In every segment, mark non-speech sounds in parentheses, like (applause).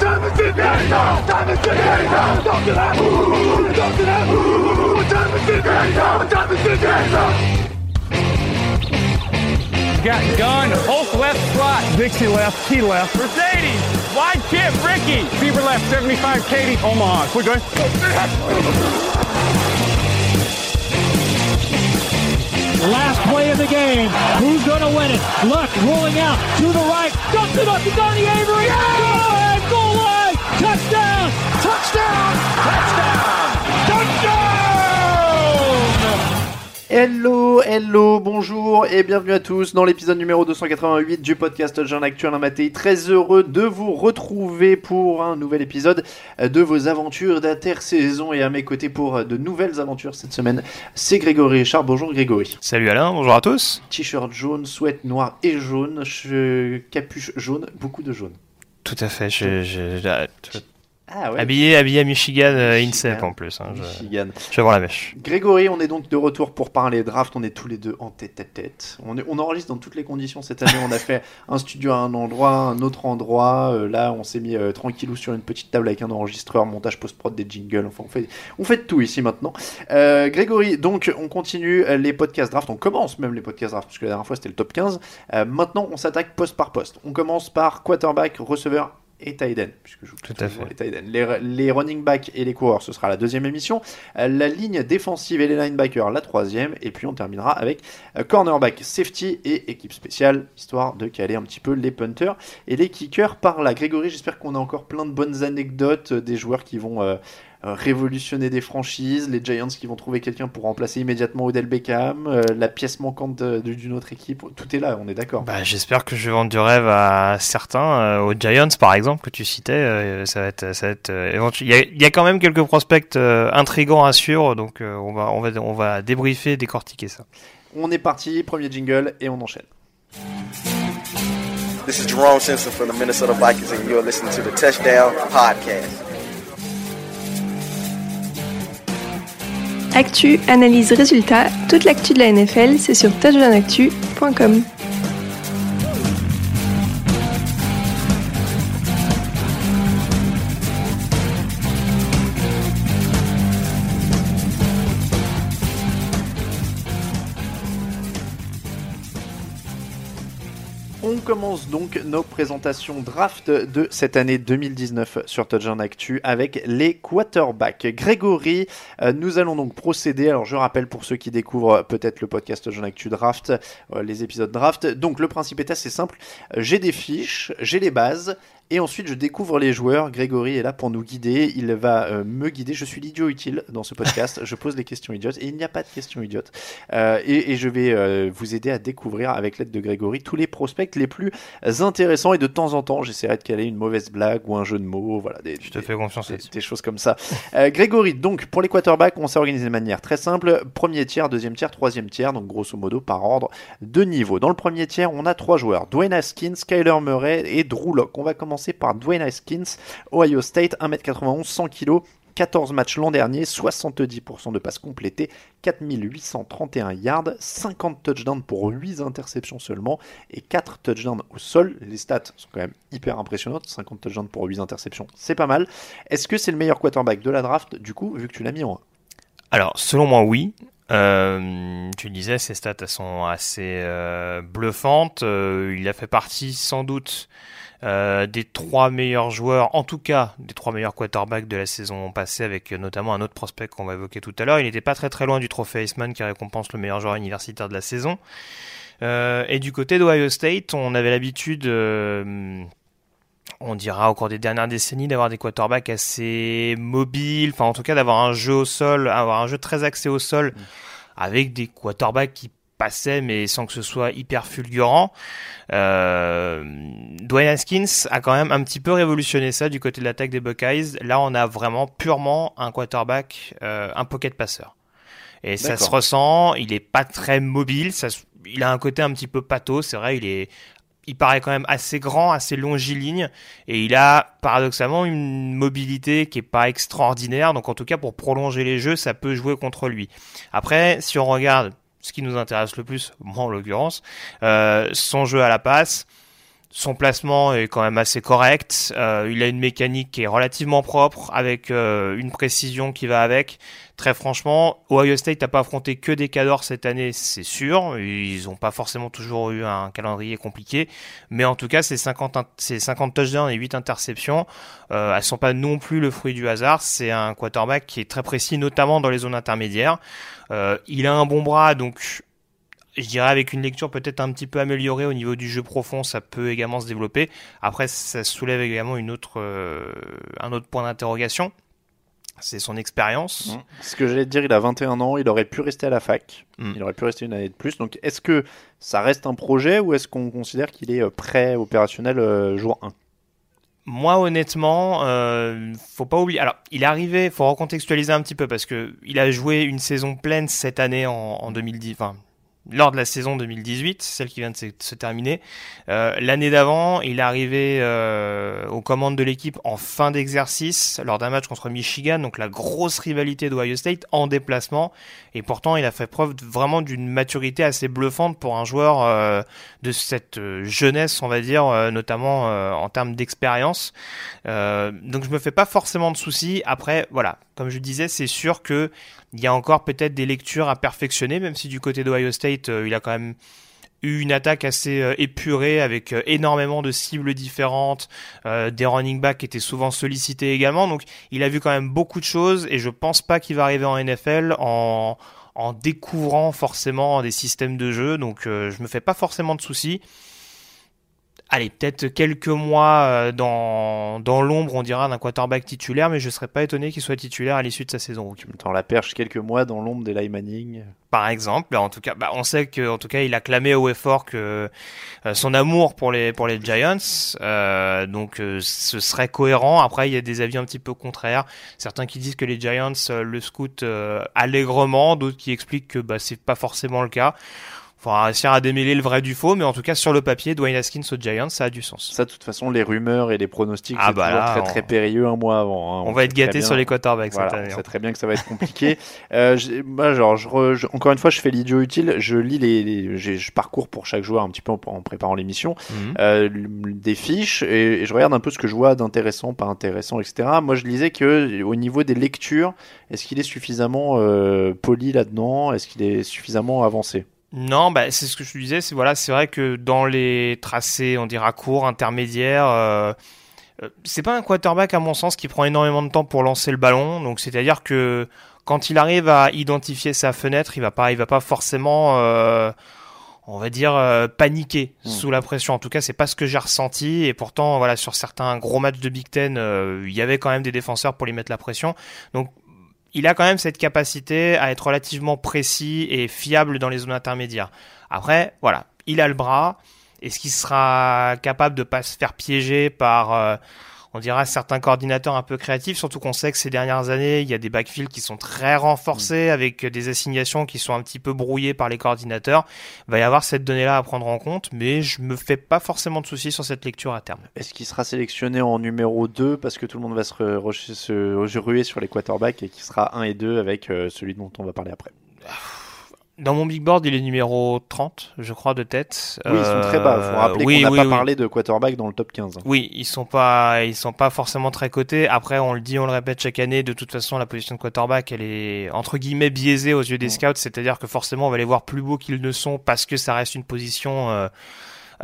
time is it now? Time is it now? Talk to that. Talk to that. What time is it now? What time is it now? Got gun, Hulk left slot. Dixie left, T left. Mercedes, wide chip, Ricky. Bieber left, 75, Katie, Omaha. We're good. Last play of the game. Who's going to win it? Luck rolling out to the right. Dumps it up to Donnie Avery. Go ahead, goal line. Touchdown. Touchdown. Touchdown. Touchdown. Hello, hello, bonjour et bienvenue à tous dans l'épisode numéro 288 du podcast Jean Actuel Maté. Très heureux de vous retrouver pour un nouvel épisode de vos aventures d'intersaison et à mes côtés pour de nouvelles aventures cette semaine, c'est Grégory Richard. Bonjour Grégory. Salut Alain, bonjour à tous. T-shirt jaune, sweat noir et jaune, che- capuche jaune, beaucoup de jaune. Tout à fait, je, je- Ah ouais. habillé, habillé à Michigan, euh, Michigan. INSEP en plus. hein, je, Michigan. je vais voir la mèche. Grégory, on est donc de retour pour parler draft. On est tous les deux en tête à tête. On, est, on enregistre dans toutes les conditions cette année. On a fait (laughs) un studio à un endroit, un autre endroit. Euh, là, on s'est mis euh, tranquillou sur une petite table avec un enregistreur, montage post-prod, des jingles. Enfin, on fait, on fait de tout ici maintenant. Euh, Grégory, donc, on continue les podcasts draft. On commence même les podcasts draft, parce que la dernière fois c'était le top 15. Euh, maintenant, on s'attaque poste par poste. On commence par quarterback, receveur et end, puisque je joue Tout à fait. les tight. Les, les running backs et les coureurs, ce sera la deuxième émission. Euh, la ligne défensive et les linebackers, la troisième. Et puis on terminera avec euh, cornerback, safety et équipe spéciale, histoire de caler un petit peu les punters et les kickers par là. Grégory, j'espère qu'on a encore plein de bonnes anecdotes euh, des joueurs qui vont euh, euh, révolutionner des franchises, les Giants qui vont trouver quelqu'un pour remplacer immédiatement Odell Beckham, euh, la pièce manquante d'une autre équipe. Tout est là, on est d'accord. Bah, J'espère que je vais vendre du rêve à certains, euh, aux Giants par exemple, que tu citais. euh, ça va être, ça va être euh, éventu- Il y, a, il y a quand même quelques prospects euh, intrigants à suivre, donc euh, on, va, on, va, on va débriefer, décortiquer ça. On est parti, premier jingle et on enchaîne. This is Jerome Simpson from the Minnesota Vikings, and you're listening to the Touchdown Podcast. Actu, analyse, résultat, toute l'actu de la NFL, c'est sur touchdownactu.com. commence donc nos présentations draft de cette année 2019 sur Touchdown Actu avec les quarterbacks. Grégory, euh, nous allons donc procéder. Alors je rappelle pour ceux qui découvrent peut-être le podcast Touchdown Actu Draft, euh, les épisodes draft. Donc le principe est assez simple. Euh, J'ai des fiches, j'ai les bases. Et ensuite, je découvre les joueurs. Grégory est là pour nous guider. Il va euh, me guider. Je suis l'idiot utile dans ce podcast. je pose les questions idiotes et il n'y a pas de questions idiotes. Euh, et, et je vais euh, vous aider à découvrir avec l'aide de Grégory tous les prospects les plus intéressants. Et de temps en temps, j'essaierai de caler une mauvaise blague ou un jeu de mots. Voilà, des, Je te des- fais confiance des, des choses comme ça. Grégory, donc pour les quarterbacks, on s'est organisé de manière très simple. Premier tiers, deuxième tiers, troisième tiers, donc grosso modo par ordre de niveau. Dans le premier tiers, on a trois joueurs Dwayne Haskins, Kyler Murray et Drew Lock. On va commencer par Dwayne Haskins, Ohio State, 1m91, 100 kg. 14 matchs l'an dernier, 70% de passes complétées, 4831 yards, 50 touchdowns pour 8 interceptions seulement et 4 touchdowns au sol. Les stats sont quand même hyper impressionnantes, 50 touchdowns pour 8 interceptions, c'est pas mal. Est-ce que c'est le meilleur quarterback de la draft du coup, vu que tu l'as mis en 1 Alors, selon moi, oui. Euh, tu disais, ses stats sont assez euh, bluffantes. Euh, il a fait partie sans doute euh, des trois meilleurs joueurs, en tout cas des trois meilleurs quarterbacks de la saison passée, avec notamment un autre prospect qu'on va évoquer tout à l'heure. Il n'était pas très très loin du trophée Iceman qui récompense le meilleur joueur universitaire de la saison. Euh, et du côté d'Ohio State, on avait l'habitude, euh, on dira au cours des dernières décennies, d'avoir des quarterbacks assez mobiles, enfin en tout cas d'avoir un jeu au sol, avoir un jeu très axé au sol, avec des quarterbacks qui passaient mais sans que ce soit hyper fulgurant. Euh, Dwayne Haskins a quand même un petit peu révolutionné ça du côté de l'attaque des Buckeyes. Là, on a vraiment purement un quarterback, euh, un pocket passeur. Et ça se ressent, il est pas très mobile, ça, il a un côté un petit peu pâteau, c'est vrai, il est il paraît quand même assez grand, assez longiligne, et il a paradoxalement une mobilité qui est pas extraordinaire. Donc en tout cas pour prolonger les jeux, ça peut jouer contre lui. Après, si on regarde ce qui nous intéresse le plus, moi en l'occurrence, euh, son jeu à la passe, son placement est quand même assez correct. Euh, il a une mécanique qui est relativement propre, avec euh, une précision qui va avec. Très franchement, Ohio State n'a pas affronté que des cadors cette année, c'est sûr. Ils n'ont pas forcément toujours eu un calendrier compliqué. Mais en tout cas, ces 50, in- ces 50 touchdowns et 8 interceptions, euh, elles sont pas non plus le fruit du hasard. C'est un quarterback qui est très précis, notamment dans les zones intermédiaires. Euh, il a un bon bras, donc je dirais avec une lecture peut-être un petit peu améliorée au niveau du jeu profond, ça peut également se développer. Après, ça soulève également une autre, euh, un autre point d'interrogation. C'est son expérience. Mmh. Ce que j'allais te dire, il a 21 ans, il aurait pu rester à la fac, Mm. il aurait pu rester une année de plus. Donc est-ce que ça reste un projet ou est-ce qu'on considère qu'il est euh, prêt opérationnel euh, jour 1 Moi, honnêtement, euh, faut pas oublier. Alors, il est arrivé, faut recontextualiser un petit peu parce que il a joué une saison pleine cette année en, en 2010, enfin, lors de la saison 2018, celle qui vient de se, terminer. Euh, L'année d'avant, il est arrivé euh, aux commandes de l'équipe en fin d'exercice lors d'un match contre Michigan, donc la grosse rivalité d'Ohio State en déplacement. Et pourtant, il a fait preuve vraiment d'une maturité assez bluffante pour un joueur euh, de cette jeunesse, on va dire, notamment en termes d'expérience. Donc je me fais pas forcément de soucis. Après, voilà, comme je disais, c'est sûr que il y a encore peut-être des lectures à perfectionner, même si du côté d'Ohio State, euh, il a quand même eu une attaque assez euh, épurée avec euh, énormément de cibles différentes, des running backs qui étaient souvent sollicités également. Donc il a vu quand même beaucoup de choses et je pense pas qu'il va arriver en NFL en en découvrant forcément des systèmes de jeu. Donc euh, je me fais pas forcément de soucis. Allez, peut-être quelques mois euh, dans, dans l'ombre, on dira, d'un quarterback titulaire, mais je serais pas étonné qu'il soit titulaire à l'issue de sa saison rookie. Tu me tends la perche quelques mois dans l'ombre d'Eli Manning. Par exemple, en tout cas, bah, on sait que, en tout cas, il a clamé au effort que euh, son amour pour les pour les Giants, euh, donc euh, ce serait cohérent. Après, il y a des avis un petit peu contraires. Certains qui disent que les Giants le scoutent euh, allègrement, d'autres qui expliquent que bah, c'est pas forcément le cas. Faudra réussir à démêler le vrai du faux, mais en tout cas sur le papier, Dwayne Haskins aux Giants, ça a du sens. Ça, de toute façon, les rumeurs et les pronostics, Ah c'est bah toujours là, très on- très périlleux un mois avant. hein. On va être gâté sur les quarterbacks Voilà, cette on année. hein. sait très bien que ça va être compliqué. (laughs) euh, moi, genre, je, re- je- encore une fois, je fais l'idiot utile. Je lis les, je parcours pour chaque joueur un petit peu en, en préparant l'émission Mhm. euh, des fiches et, et je regarde un peu ce que je vois d'intéressant, pas intéressant, etc. Moi, je lisais que au niveau des lectures, est-ce qu'il est suffisamment euh, poli là-dedans? Est-ce qu'il est suffisamment avancé? Non, bah, c'est ce que je te disais. C'est voilà, c'est vrai que dans les tracés, on dira courts, intermédiaires, euh, euh, c'est pas un quarterback à mon sens qui prend énormément de temps pour lancer le ballon. Donc c'est-à-dire que quand il arrive à identifier sa fenêtre, il va pas, il va pas forcément, euh, on va dire, euh, paniquer Mm. sous la pression. En tout cas, c'est pas ce que j'ai ressenti. Et pourtant, voilà, sur certains gros matchs de Big Ten, il y avait quand même des défenseurs pour lui mettre la pression. Donc il a quand même cette capacité à être relativement précis et fiable dans les zones intermédiaires. Après, voilà, il a le bras. Est-ce qu'il sera capable de pas se faire piéger par, euh, on dira, certains coordinateurs un peu créatifs Surtout qu'on sait que ces dernières années, il y a des backfields qui sont très renforcés avec des assignations qui sont un petit peu brouillées par les coordinateurs. Il va y avoir cette donnée-là à prendre en compte, mais je me fais pas forcément de soucis sur cette lecture à terme. Est-ce qu'il sera sélectionné en numéro 2 parce que tout le monde va se, re- se ruer sur les quarterbacks et qu'il sera 1 et 2 avec euh, celui dont on va parler après? Dans mon big board, il est numéro 30, je crois, de tête. Oui, ils sont très bas. Il faut rappeler oui, qu'on n'a oui, pas oui. parlé de quarterback dans le top 15. Oui, ils sont pas, ils sont pas forcément très cotés. Après, on le dit, on le répète chaque année. De toute façon, la position de quarterback, elle est entre guillemets biaisée aux yeux des scouts. C'est-à-dire que forcément, on va les voir plus beaux qu'ils ne sont parce que ça reste une position. euh,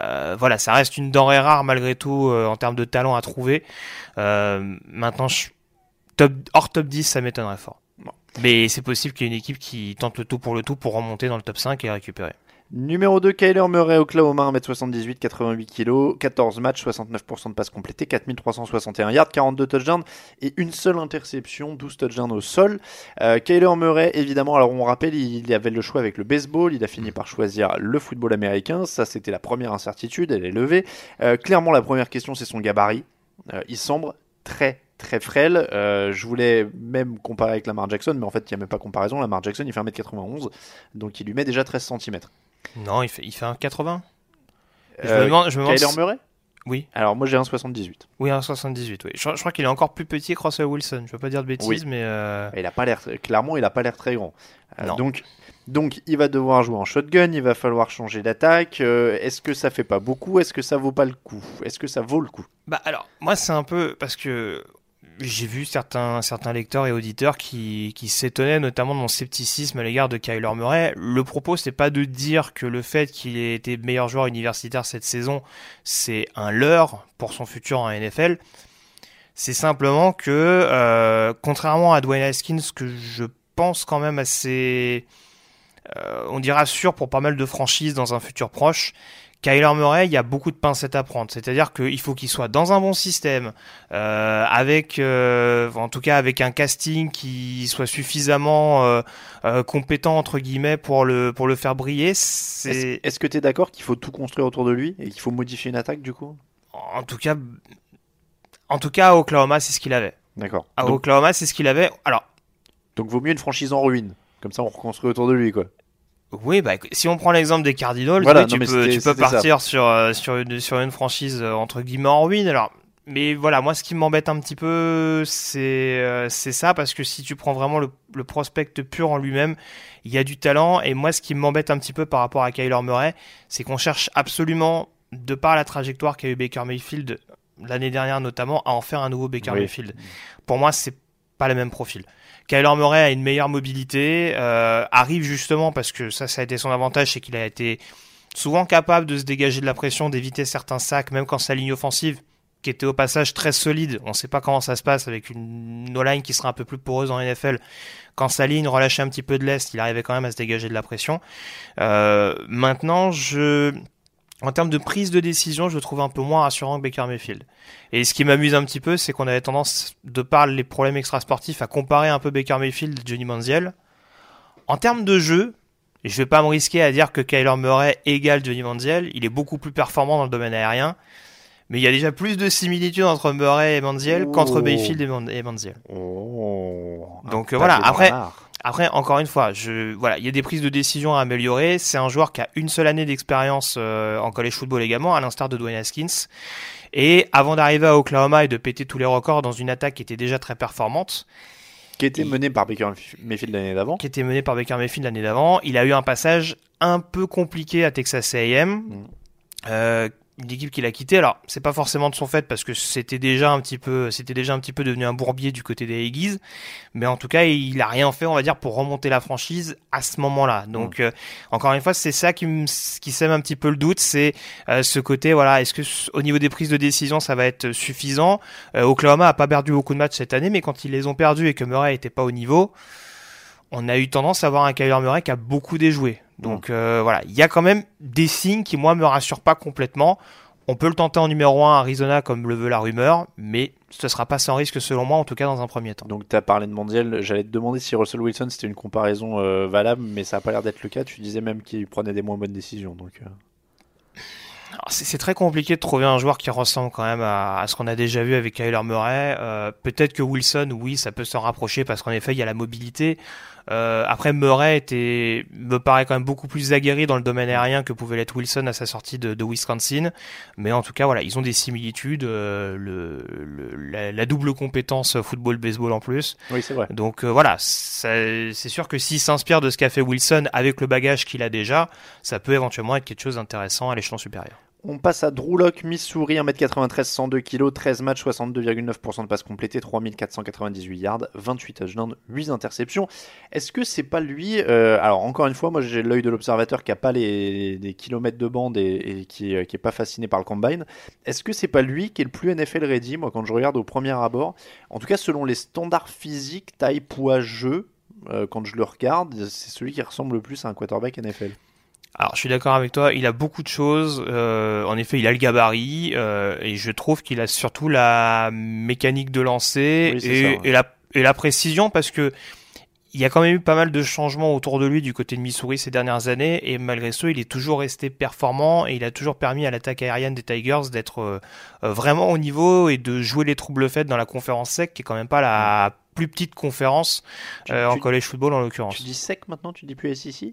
euh, voilà, ça reste une denrée rare malgré tout euh, en termes de talent à trouver. Euh, maintenant, je- top, hors top 10, ça m'étonnerait fort. Mais c'est possible qu'il y ait une équipe qui tente le tout pour le tout pour remonter dans le top 5 et récupérer. Numéro 2, Kyler Murray, Oklahoma, 1m78, 88 kg, 14 matchs, 69% de passes complétées, 4361 yards, 42 touchdowns et une seule interception, 12 touchdowns au sol. Euh, Kyler Murray, évidemment, alors on rappelle, il avait le choix avec le baseball, il a fini par choisir le football américain, ça c'était la première incertitude, elle est levée. Euh, clairement, la première question, c'est son gabarit. Euh, il semble très très frêle. Euh, je voulais même comparer avec Lamar Jackson, mais en fait, il n'y a même pas comparaison. Lamar Jackson, il fait 1m91, donc il lui met déjà 13 cm. Non, il fait, il fait un 80. Je me Euh, demande, je me demande Kyler Murray? Oui. Alors moi j'ai un 78. Oui, un 78, oui. Je, je crois qu'il est encore plus petit que Russell Wilson. Je veux pas dire de bêtises, Oui. mais euh, Il a pas l'air clairement il a pas l'air très grand. Non. donc donc il va devoir jouer en shotgun, il va falloir changer d'attaque. Euh, Est-ce que ça fait pas beaucoup? Est-ce que ça vaut pas le coup? Est-ce que ça vaut le coup? Bah alors moi c'est un peu parce que j'ai vu certains certains lecteurs et auditeurs qui qui s'étonnaient notamment de mon scepticisme à l'égard de Kyler Murray. Le propos c'est pas de dire que le fait qu'il ait été meilleur joueur universitaire cette saison c'est un leurre pour son futur en NFL. C'est simplement que euh, contrairement à Dwayne Haskins que je pense quand même assez euh, on dira sûr pour pas mal de franchises dans un futur proche. Kyler Murray, il y a beaucoup de pincettes à prendre. C'est-à-dire qu'il faut qu'il soit dans un bon système, euh, avec, euh, en tout cas avec un casting qui soit suffisamment euh, compétent entre guillemets pour le pour le faire briller. Est-ce que tu es d'accord qu'il faut tout construire autour de lui et qu'il faut modifier une attaque du coup? En tout cas, en tout cas à Oklahoma, c'est ce qu'il avait. D'accord. À Donc, Oklahoma, c'est ce qu'il avait. Alors donc vaut mieux une franchise en ruine. Comme ça on reconstruit autour de lui quoi. Oui, bah, si on prend l'exemple des Cardinals, Voilà, oui, non, tu, peux, c'était- tu peux c'était ça. partir sur, euh, sur, une, sur une franchise euh, entre guillemets en ruine. Alors, mais voilà, moi, ce qui m'embête un petit peu, c'est euh, c'est ça, parce que si tu prends vraiment le, le prospect pur en lui-même, il y a du talent. Et moi, ce qui m'embête un petit peu par rapport à Kyler Murray, c'est qu'on cherche absolument, de par la trajectoire qu'a eu Baker Mayfield l'année dernière notamment, à en faire un nouveau Baker Oui. Mayfield. Pour moi, c'est pas le même profil. Kyler Murray a une meilleure mobilité, euh, arrive justement parce que ça, ça a été son avantage, c'est qu'il a été souvent capable de se dégager de la pression, d'éviter certains sacs, même quand sa ligne offensive, qui était au passage très solide, on ne sait pas comment ça se passe avec une no-line qui sera un peu plus poreuse en NFL, quand sa ligne relâchait un petit peu de l'est, il arrivait quand même à se dégager de la pression. Euh, maintenant, je... En termes de prise de décision, je le trouve un peu moins rassurant que Baker Mayfield. Et ce qui m'amuse un petit peu, c'est qu'on avait tendance, de par les problèmes extrasportifs, à comparer un peu Baker Mayfield et Johnny Manziel. En termes de jeu, et je vais pas me risquer à dire que Kyler Murray égale Johnny Manziel, il est beaucoup plus performant dans le domaine aérien. Mais il y a déjà plus de similitudes entre Murray et Manziel qu'entre Oh. Mayfield et Man- et Manziel. Oh. Donc, euh, voilà, après-. Après, encore une fois, je, voilà, il y a des prises de décision à améliorer. C'est un joueur qui a une seule année d'expérience euh, en college football également, à l'instar de Dwayne Haskins. Et avant d'arriver à Oklahoma et de péter tous les records dans une attaque qui était déjà très performante, qui était mené par Baker Mayfield l'année d'avant. qui était menée par Baker Mayfield l'année d'avant, il a eu un passage un peu compliqué à Texas A&M. Mm. Euh, une équipe qu'il a quitté. Alors, c'est pas forcément de son fait parce que c'était déjà un petit peu, c'était déjà un petit peu devenu un bourbier du côté des Aggies. Mais en tout cas, il a rien fait, on va dire, pour remonter la franchise à ce moment-là. Donc, euh, encore une fois, c'est ça qui, qui sème un petit peu le doute, c'est euh, ce côté, voilà, est-ce que au niveau des prises de décision, ça va être suffisant? Euh, Oklahoma a pas perdu beaucoup de matchs cette année, mais quand ils les ont perdus et que Murray était pas au niveau, on a eu tendance à avoir un Kyler Murray qui a beaucoup déjoué. Donc euh, voilà, il y a quand même des signes qui moi me rassurent pas complètement. On peut le tenter en numéro 1 à Arizona comme le veut la rumeur, mais ce sera pas sans risque selon moi, en tout cas dans un premier temps. Donc tu as parlé de Mondial, j'allais te demander si Russell Wilson c'était une comparaison euh, valable, mais ça a pas l'air d'être le cas. Tu disais même qu'il prenait des moins bonnes décisions. Donc euh, C'est c'est très compliqué de trouver un joueur qui ressemble quand même à, à ce qu'on a déjà vu avec Kyler Murray. Euh, Peut-être que Wilson, oui, ça peut s'en rapprocher parce qu'en effet, il y a la mobilité. Euh, après, Murray était, me paraît quand même beaucoup plus aguerri dans le domaine aérien que pouvait l'être Wilson à sa sortie de, de, Wisconsin. Mais en tout cas, voilà, ils ont des similitudes. Euh, le, le la, la, double compétence football-baseball en plus. Oui, c'est vrai. Donc euh, voilà, c'est sûr que s'il s'inspire de ce qu'a fait Wilson avec le bagage qu'il a déjà, ça peut éventuellement être quelque chose d'intéressant à l'échelon supérieur. On passe à Drew Lock, Missouri, 1m93, 102 kg, 13 matchs, 62,9% de passes complétées, 3498 yards, 28 touchdowns, 8 interceptions. Est-ce que c'est pas lui euh, Alors encore une fois, moi j'ai l'œil de l'observateur qui a pas les, kilomètres de bande et, qui, euh, qui est pas fasciné par le combine. Est-ce que c'est pas lui qui est le plus NFL ready? Moi quand je regarde au premier abord, en tout cas selon les standards physiques, taille, poids, jeu, euh, quand je le regarde, c'est celui qui ressemble le plus à un quarterback NFL. Alors, je suis d'accord avec toi. Il a beaucoup de choses. Euh, en effet, il a le gabarit euh, et je trouve qu'il a surtout la mécanique de lancer Oui, et, ça, ouais. et la, et la précision parce que il y a quand même eu pas mal de changements autour de lui du côté de Missouri ces dernières années et malgré ça, il est toujours resté performant et il a toujours permis à l'attaque aérienne des Tigers d'être euh, vraiment au niveau et de jouer les troubles faits dans la conférence sec qui est quand même pas la plus petite conférence Tu- euh, en college football en l'occurrence. Tu dis sec maintenant, tu dis plus SEC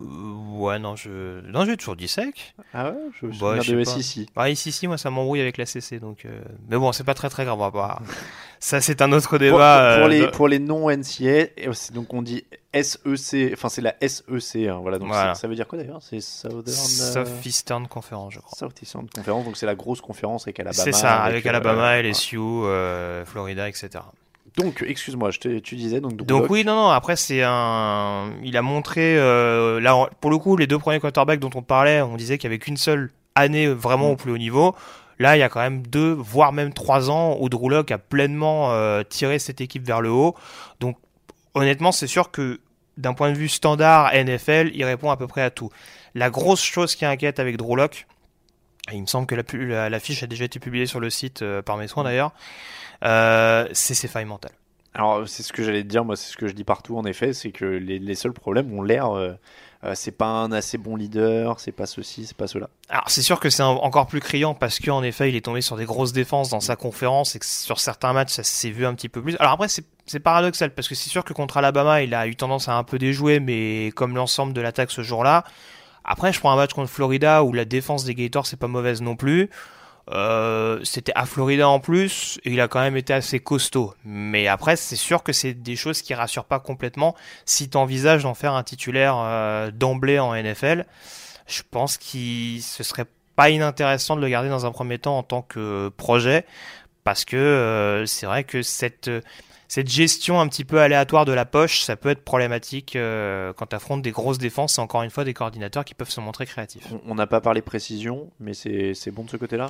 ouais, non, je non, j'ai toujours dit sec. Ah ouais Je me Bah, souviens je de sais pas. SEC. Ouais, ici, si, moi, ça m'embrouille avec la CC, donc. euh, Mais bon, c'est pas très très grave. on va pas- Ça, c'est un autre débat. Pour, pour euh, les, de- pour les non NCA, et aussi, donc on dit SEC, enfin c'est la SEC, hein, voilà, donc Voilà. ça veut dire quoi d'ailleurs? C'est Southern euh, Southeastern Conference, je crois. Southeastern Conference, donc c'est la grosse conférence avec Alabama. C'est ça, avec, euh, Alabama, voilà. LSU, euh, Florida, etc. Donc, excuse-moi, je te- tu disais donc. Donc oui, non, non. Après, c'est un. Il a montré euh, là, pour le coup, les deux premiers quarterbacks dont on parlait, on disait qu'il y avait qu'une seule année vraiment Mm. au plus haut niveau. Là, il y a quand même deux, voire même trois ans où Drew a pleinement euh, tiré cette équipe vers le haut. Donc, honnêtement, c'est sûr que d'un point de vue standard NFL, il répond à peu près à tout. La grosse chose qui inquiète avec Drew et il me semble que la, pu- la, la fiche a déjà été publiée sur le site euh, par mes soins d'ailleurs, euh, c'est ses failles mentales. Alors, c'est ce que j'allais te dire, moi, c'est ce que je dis partout, en effet, c'est que les, les seuls problèmes ont l'air. euh, c'est pas un assez bon leader, c'est pas ceci, c'est pas cela. Alors c'est sûr que c'est encore plus criant parce qu'en effet il est tombé sur des grosses défenses dans sa conférence et que sur certains matchs ça s'est vu un petit peu plus. Alors après c'est paradoxal parce que c'est sûr que contre Alabama il a eu tendance à un peu déjouer mais comme l'ensemble de l'attaque ce jour-là. Après je prends un match contre Florida où la défense des Gators c'est pas mauvaise non plus. Euh, c'était à Florida en plus et il a quand même été assez costaud. Mais après c'est sûr que c'est des choses qui rassurent pas complètement si tu envisages d'en faire un titulaire euh, d'emblée en NFL je pense qu'il ce serait pas inintéressant de le garder dans un premier temps en tant que projet parce que euh, c'est vrai que cette cette gestion un petit peu aléatoire de la poche, ça peut être problématique euh, quand tu affrontes des grosses défenses et encore une fois des coordinateurs qui peuvent se montrer créatifs. On- n'a pas parlé précision, mais c'est c'est bon de ce côté-là?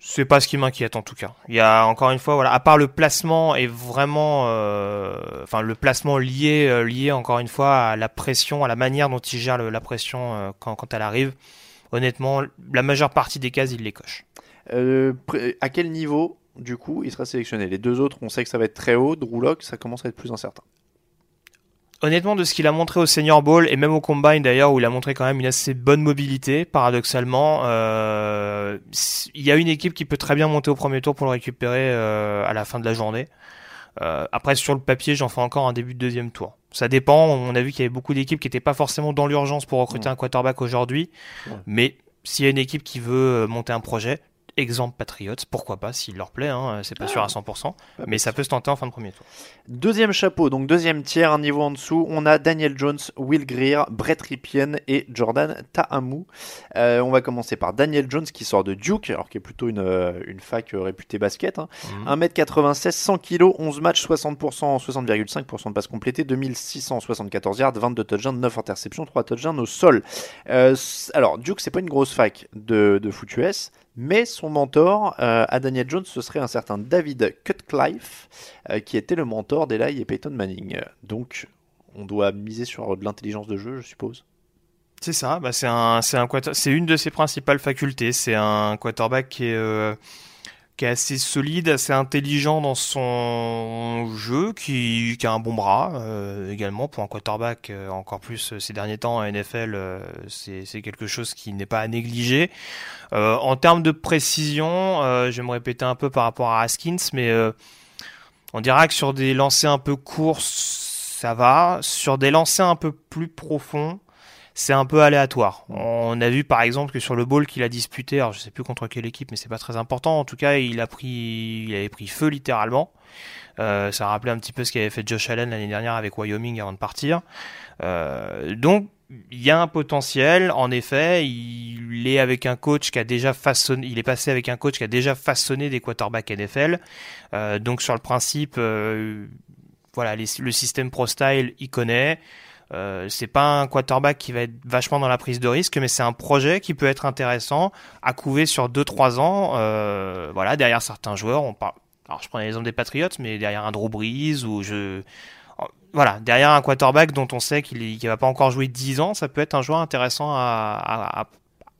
C'est pas ce qui m'inquiète en tout cas. Il y a encore une fois, voilà, à part le placement et vraiment, euh, enfin le placement lié, euh, lié encore une fois à la pression, à la manière dont il gère le- la pression euh, quand, quand elle arrive. Honnêtement, la majeure partie des cases, il les coche. Euh, à quel niveau, du coup, il sera sélectionné Les deux autres, on sait que ça va être très haut. Drew ça commence à être plus incertain. Honnêtement, de ce qu'il a montré au Senior Bowl et même au Combine d'ailleurs, où il a montré quand même une assez bonne mobilité, paradoxalement, euh, il y a une équipe qui peut très bien monter au premier tour pour le récupérer euh, à la fin de la journée. Euh, après, sur le papier, j'en fais encore un début de deuxième tour. Ça dépend. On a vu qu'il y avait beaucoup d'équipes qui n'étaient pas forcément dans l'urgence pour recruter un quarterback aujourd'hui. Mais s'il y a une équipe qui veut monter un projet, exemple Patriots, pourquoi pas, s'il leur plaît, hein, c'est pas sûr à 100%, mais ça peut se tenter en fin de premier tour. Deuxième chapeau, donc deuxième tiers, un niveau en dessous, on a Daniel Jones, Will Greer, Brett Ripien et Jordan Tahamu. Euh, on va commencer par Daniel Jones qui sort de Duke, alors qui est plutôt une, euh, une fac euh, réputée basket. hein. Mhm. 1m96, 100 kg, 11 matchs, 60%, 60,5% de passes complétées, 2674 yards, 22 touchdowns, 9 interceptions, 3 touchdowns au sol. Euh, alors, Duke, c'est pas une grosse fac de, de foot US, mais son mentor euh, à Daniel Jones, ce serait un certain David Cutcliffe, euh, qui était le mentor d'Eli et Peyton Manning. Donc, on doit miser sur de l'intelligence de jeu, je suppose. C'est ça, bah c'est un, une de ses principales facultés. C'est un quarterback qui est, euh, qui est assez solide, assez intelligent dans son jeu, qui, qui a un bon bras euh, également pour un quarterback. euh, encore plus euh, ces derniers temps à NFL, euh, c'est, quelque chose qui n'est pas à négliger. Euh, en termes de précision, euh, je vais me répéter un peu par rapport à Haskins, mais on dira que sur des lancers un peu courts, ça va. Sur des lancers un peu plus profonds, c'est un peu aléatoire. On a vu par exemple que sur le ball qu'il a disputé, alors je sais plus contre quelle équipe, mais c'est pas très important. En tout cas, il a pris, il avait pris feu littéralement. Euh, ça rappelait un petit peu ce qu'avait fait Josh Allen l'année dernière avec Wyoming avant de partir. Euh, donc il y a un potentiel. En effet, il est avec un coach qui a déjà façonné, il est passé avec un coach qui a déjà façonné des quarterbacks NFL. Euh, donc sur le principe, euh, voilà, le système pro style, il connaît. Euh, c'est pas un quarterback qui va être vachement dans la prise de risque, mais c'est un projet qui peut être intéressant à couver sur 2-3 ans. Euh, voilà, derrière certains joueurs, on parle. Alors je prends l'exemple des Patriots, mais derrière un Drew Brees ou je voilà, derrière un quarterback dont on sait qu'il ne va pas encore jouer 10 ans, ça peut être un joueur intéressant à,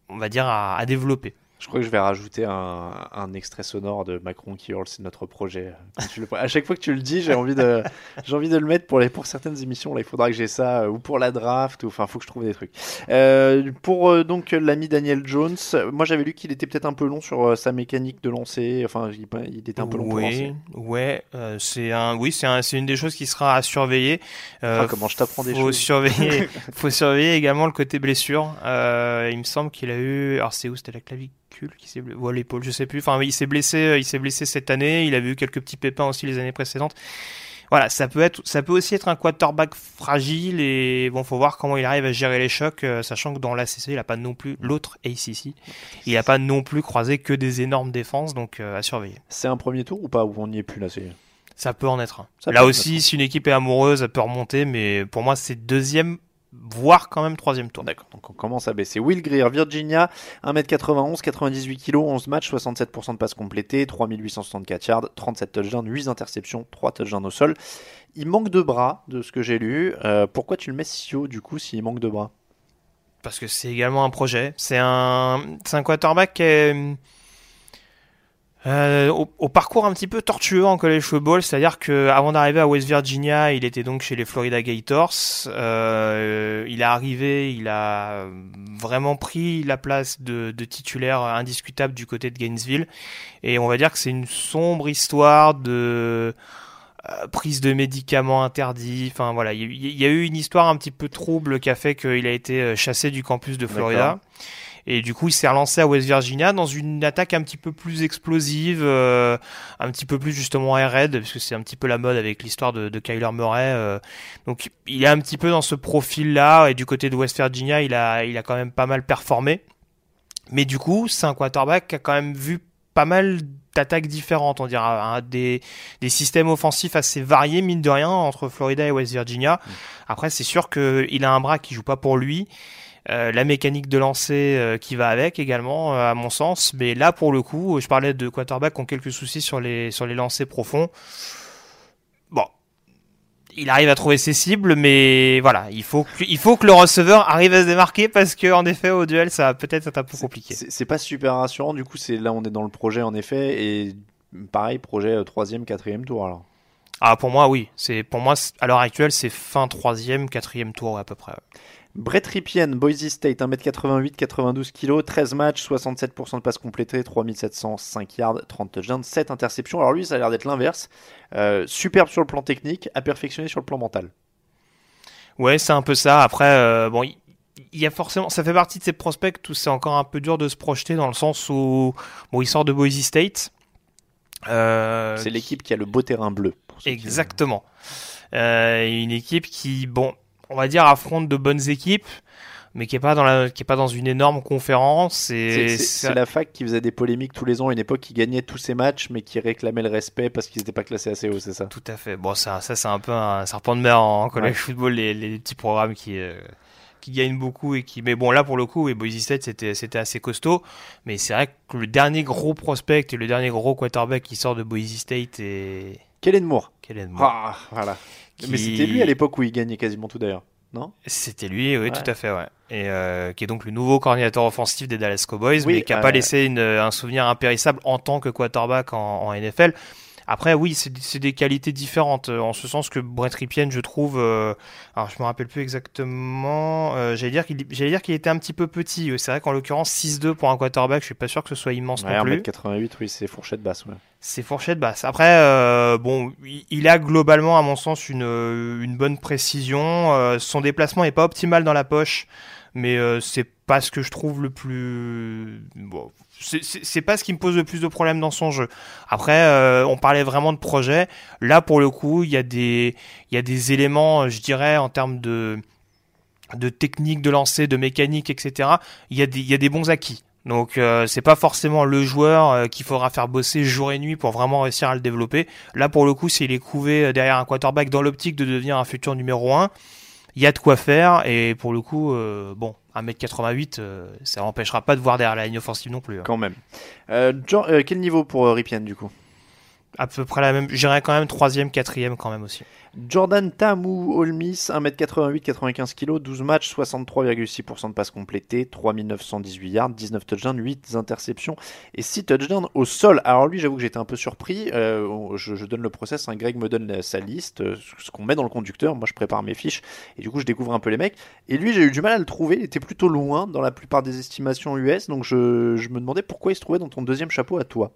on va dire, à développer. Je crois que je vais rajouter un, un extrait sonore de Macron qui hurle, c'est notre projet. Le... À chaque fois que tu le dis, j'ai envie de, (laughs) j'ai envie de le mettre pour les, pour certaines émissions. Là, il faudra que j'ai ça, euh, ou pour la draft, ou enfin, faut que je trouve des trucs. Euh, pour euh, donc l'ami Daniel Jones, moi j'avais lu qu'il était peut-être un peu long sur euh, sa mécanique de lancer. Enfin, il, il était un peu long pour lancer. Ouais, c'est un, oui, c'est un, c'est une des choses qui sera à surveiller. Ah, comment je t'apprends des faut choses. Surveiller, (laughs) faut surveiller également le côté blessure. il me semble qu'il a eu, alors c'est où, c'était la clavicule qui s'est ou à l'épaule, je sais plus. Enfin, il s'est blessé, euh, il s'est blessé cette année. Il avait eu quelques petits pépins aussi les années précédentes. Voilà, ça peut être, ça peut aussi être un quarterback fragile et bon, faut voir comment il arrive à gérer les chocs, euh, sachant que dans l'ACC, il a pas non plus l'autre ACC, il a pas non plus croisé que des énormes défenses, donc euh, à surveiller. C'est un premier tour ou pas où on n'y est plus là Ça peut en être un. là aussi, si une équipe est amoureuse, elle peut remonter, mais pour moi, c'est deuxième voire quand même troisième tour. D'accord, donc on commence à baisser. Will Greer, Virginia, 1m91, 98 kg, 11 matchs, 67% de passes complétées, 3864 yards, 37 touchdowns, 8 interceptions, 3 touchdowns au sol. Il manque de bras, de ce que j'ai lu. Euh, pourquoi tu le mets si haut, du coup, s'il manque de bras? Parce que c'est également un projet. C'est un, un quarterback qui est euh, au, parcours un petit peu tortueux en college football, c'est-à-dire que avant d'arriver à West Virginia, il était donc chez les Florida Gators. Euh, il est arrivé, il a vraiment pris la place de, de, titulaire indiscutable du côté de Gainesville, et on va dire que c'est une sombre histoire de euh, prise de médicaments interdits. Enfin voilà, il y, a eu une histoire un petit peu trouble qui a fait qu'il a été euh, chassé du campus de Florida. Et du coup, il s'est relancé à West Virginia dans une attaque un petit peu plus explosive, euh, un petit peu plus justement air raid, parce que c'est un petit peu la mode avec l'histoire de, de, Kyler Murray. Euh. donc, il est un petit peu dans ce profil-là. Et du côté de West Virginia, il a, il a quand même pas mal performé. Mais du coup, c'est un quarterback qui a quand même vu pas mal d'attaques différentes, on dira, hein, des, des systèmes offensifs assez variés, mine de rien, entre Florida et West Virginia. Mm. Après, c'est sûr qu'il a un bras qui joue pas pour lui. Euh, la mécanique de lancer euh, qui va avec également, euh, à mon sens. Mais là, pour le coup, je parlais de quarterback qui ont quelques soucis sur les, sur les lancers profonds. Bon, il arrive à trouver ses cibles, mais voilà, il faut que, il faut que le receveur arrive à se démarquer parce que en effet au duel ça va peut-être être un peu compliqué. C'est pas super rassurant. Du coup, c'est là on est dans le projet en effet et pareil projet troisième, quatrième tour alors. Ah pour moi oui, c'est pour moi à l'heure actuelle c'est fin troisième, quatrième tour à peu près. Brett Ripien, Boise State, 1m88, 92 kg, 13 matchs, 67% de passes complétées, 3705 yards, 30 touchdowns, 7 interceptions. Alors lui, ça a l'air d'être l'inverse. Euh, superbe sur le plan technique, à perfectionner sur le plan mental. Ouais, c'est un peu ça. Après, euh, bon, il y a forcément, ça fait partie de ces prospects où c'est encore un peu dur de se projeter dans le sens où, bon, il sort de Boise State. Euh, c'est l'équipe qui a le beau terrain bleu. Exactement. une équipe qui, bon, on va dire, affronte de bonnes équipes mais qui est pas dans la qui est pas dans une énorme conférence c'est la fac qui faisait des polémiques tous les ans à une époque qui gagnait tous ses matchs mais qui réclamait le respect parce qu'ils n'étaient pas classés assez haut c'est ça? Tout à fait. Bon ça ça c'est un peu un serpent de mer en college football les, les, petits programmes qui euh, qui gagnent beaucoup et qui mais bon là pour le coup et Boise State c'était c'était assez costaud mais c'est vrai que le dernier gros prospect et le dernier gros quarterback qui sort de Boise State est Kellen Moore. Kellen Moore. Ah, voilà. Mais c'était lui à l'époque où il gagnait quasiment tout d'ailleurs, non? C'était lui, oui, tout à fait, ouais. Et euh, qui est donc le nouveau coordinateur offensif des Dallas Cowboys, mais qui n'a pas laissé une, un souvenir impérissable en tant que quarterback en, NFL. Après, oui, c'est des qualités différentes, euh, en ce sens que Brett Ripien, je trouve, euh, alors je me rappelle plus exactement, euh, j'allais dire qu'il j'allais dire qu'il était un petit peu petit. C'est vrai qu'en l'occurrence 6-2 pour un quarterback, je suis pas sûr que ce soit immense Ouais, non plus. 1m88, oui, c'est fourchette basse. Ouais. C'est fourchette basse. Après, euh, bon, il- a globalement, à mon sens, une, euh, une bonne précision. Euh, son déplacement est pas optimal dans la poche, mais euh, c'est pas ce que je trouve le plus. C'est- pas ce qui me pose le plus de problèmes dans son jeu. Après, euh, on parlait vraiment de projet. Là, pour le coup, il y a des, éléments, euh, je dirais, en termes de de technique de lancer, de mécanique, etc. Il y a des, bons acquis. Donc euh, c'est pas forcément le joueur qu'il faudra faire bosser jour et nuit pour vraiment réussir à le développer. Là pour le coup, s'il est couvé derrière un quarterback dans l'optique de devenir un futur numéro 1, il y a de quoi faire et pour le coup, euh, bon, 1m88, euh, ça n'empêchera pas de voir derrière la ligne offensive non plus. hein. Quand même. Euh, quel niveau pour Ripien du coup? À peu près la même, j'irais quand même troisième, quatrième quand même aussi. Jordan Tamu Olmis, 1m88, 95 kg, 12 matchs, 63,6% de passes complétées, 3918 yards, 19 touchdowns, 8 interceptions et 6 touchdowns au sol. Alors lui, j'avoue que j'étais un peu surpris. Euh, je, donne le process, hein, Greg me donne sa liste, euh, ce qu'on met dans le conducteur. Moi, je prépare mes fiches et du coup, je découvre un peu les mecs. Et lui, j'ai eu du mal à le trouver. Il était plutôt loin dans la plupart des estimations US. Donc je me demandais pourquoi il se trouvait dans ton deuxième chapeau à toi.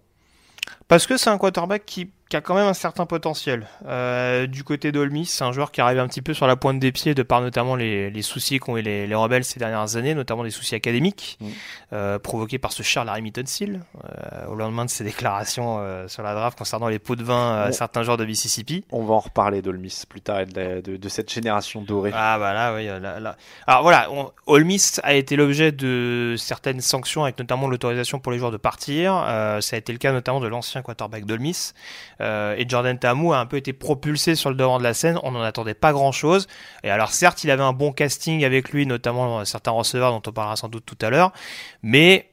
Parce que c'est un quarterback qui, qui a quand même un certain potentiel. Euh, du côté d'Olmis, c'est un joueur qui arrive un petit peu sur la pointe des pieds de par notamment les, les soucis qu'ont eu les, les rebelles ces dernières années, notamment des soucis académiques, Mm. euh, provoqués par ce cher Larry Mittensil, euh, au lendemain de ses (laughs) déclarations sur la draft concernant les pots de vin à Bon. certains joueurs de Mississippi. On va en reparler d'Olmis plus tard et de, la- de- de cette génération dorée. Ah bah là, oui, là, là. Alors voilà, Miss a été l'objet de certaines sanctions, avec notamment l'autorisation pour les joueurs de partir. Ça a été le cas notamment de l'ancien quarterback d'Ole Miss. Euh, et Jordan Tamu a un peu été propulsé sur le devant de la scène. On n'en attendait pas grand-chose. Et alors certes, il avait un bon casting avec lui, notamment euh, certains receveurs dont on parlera sans doute tout à l'heure. Mais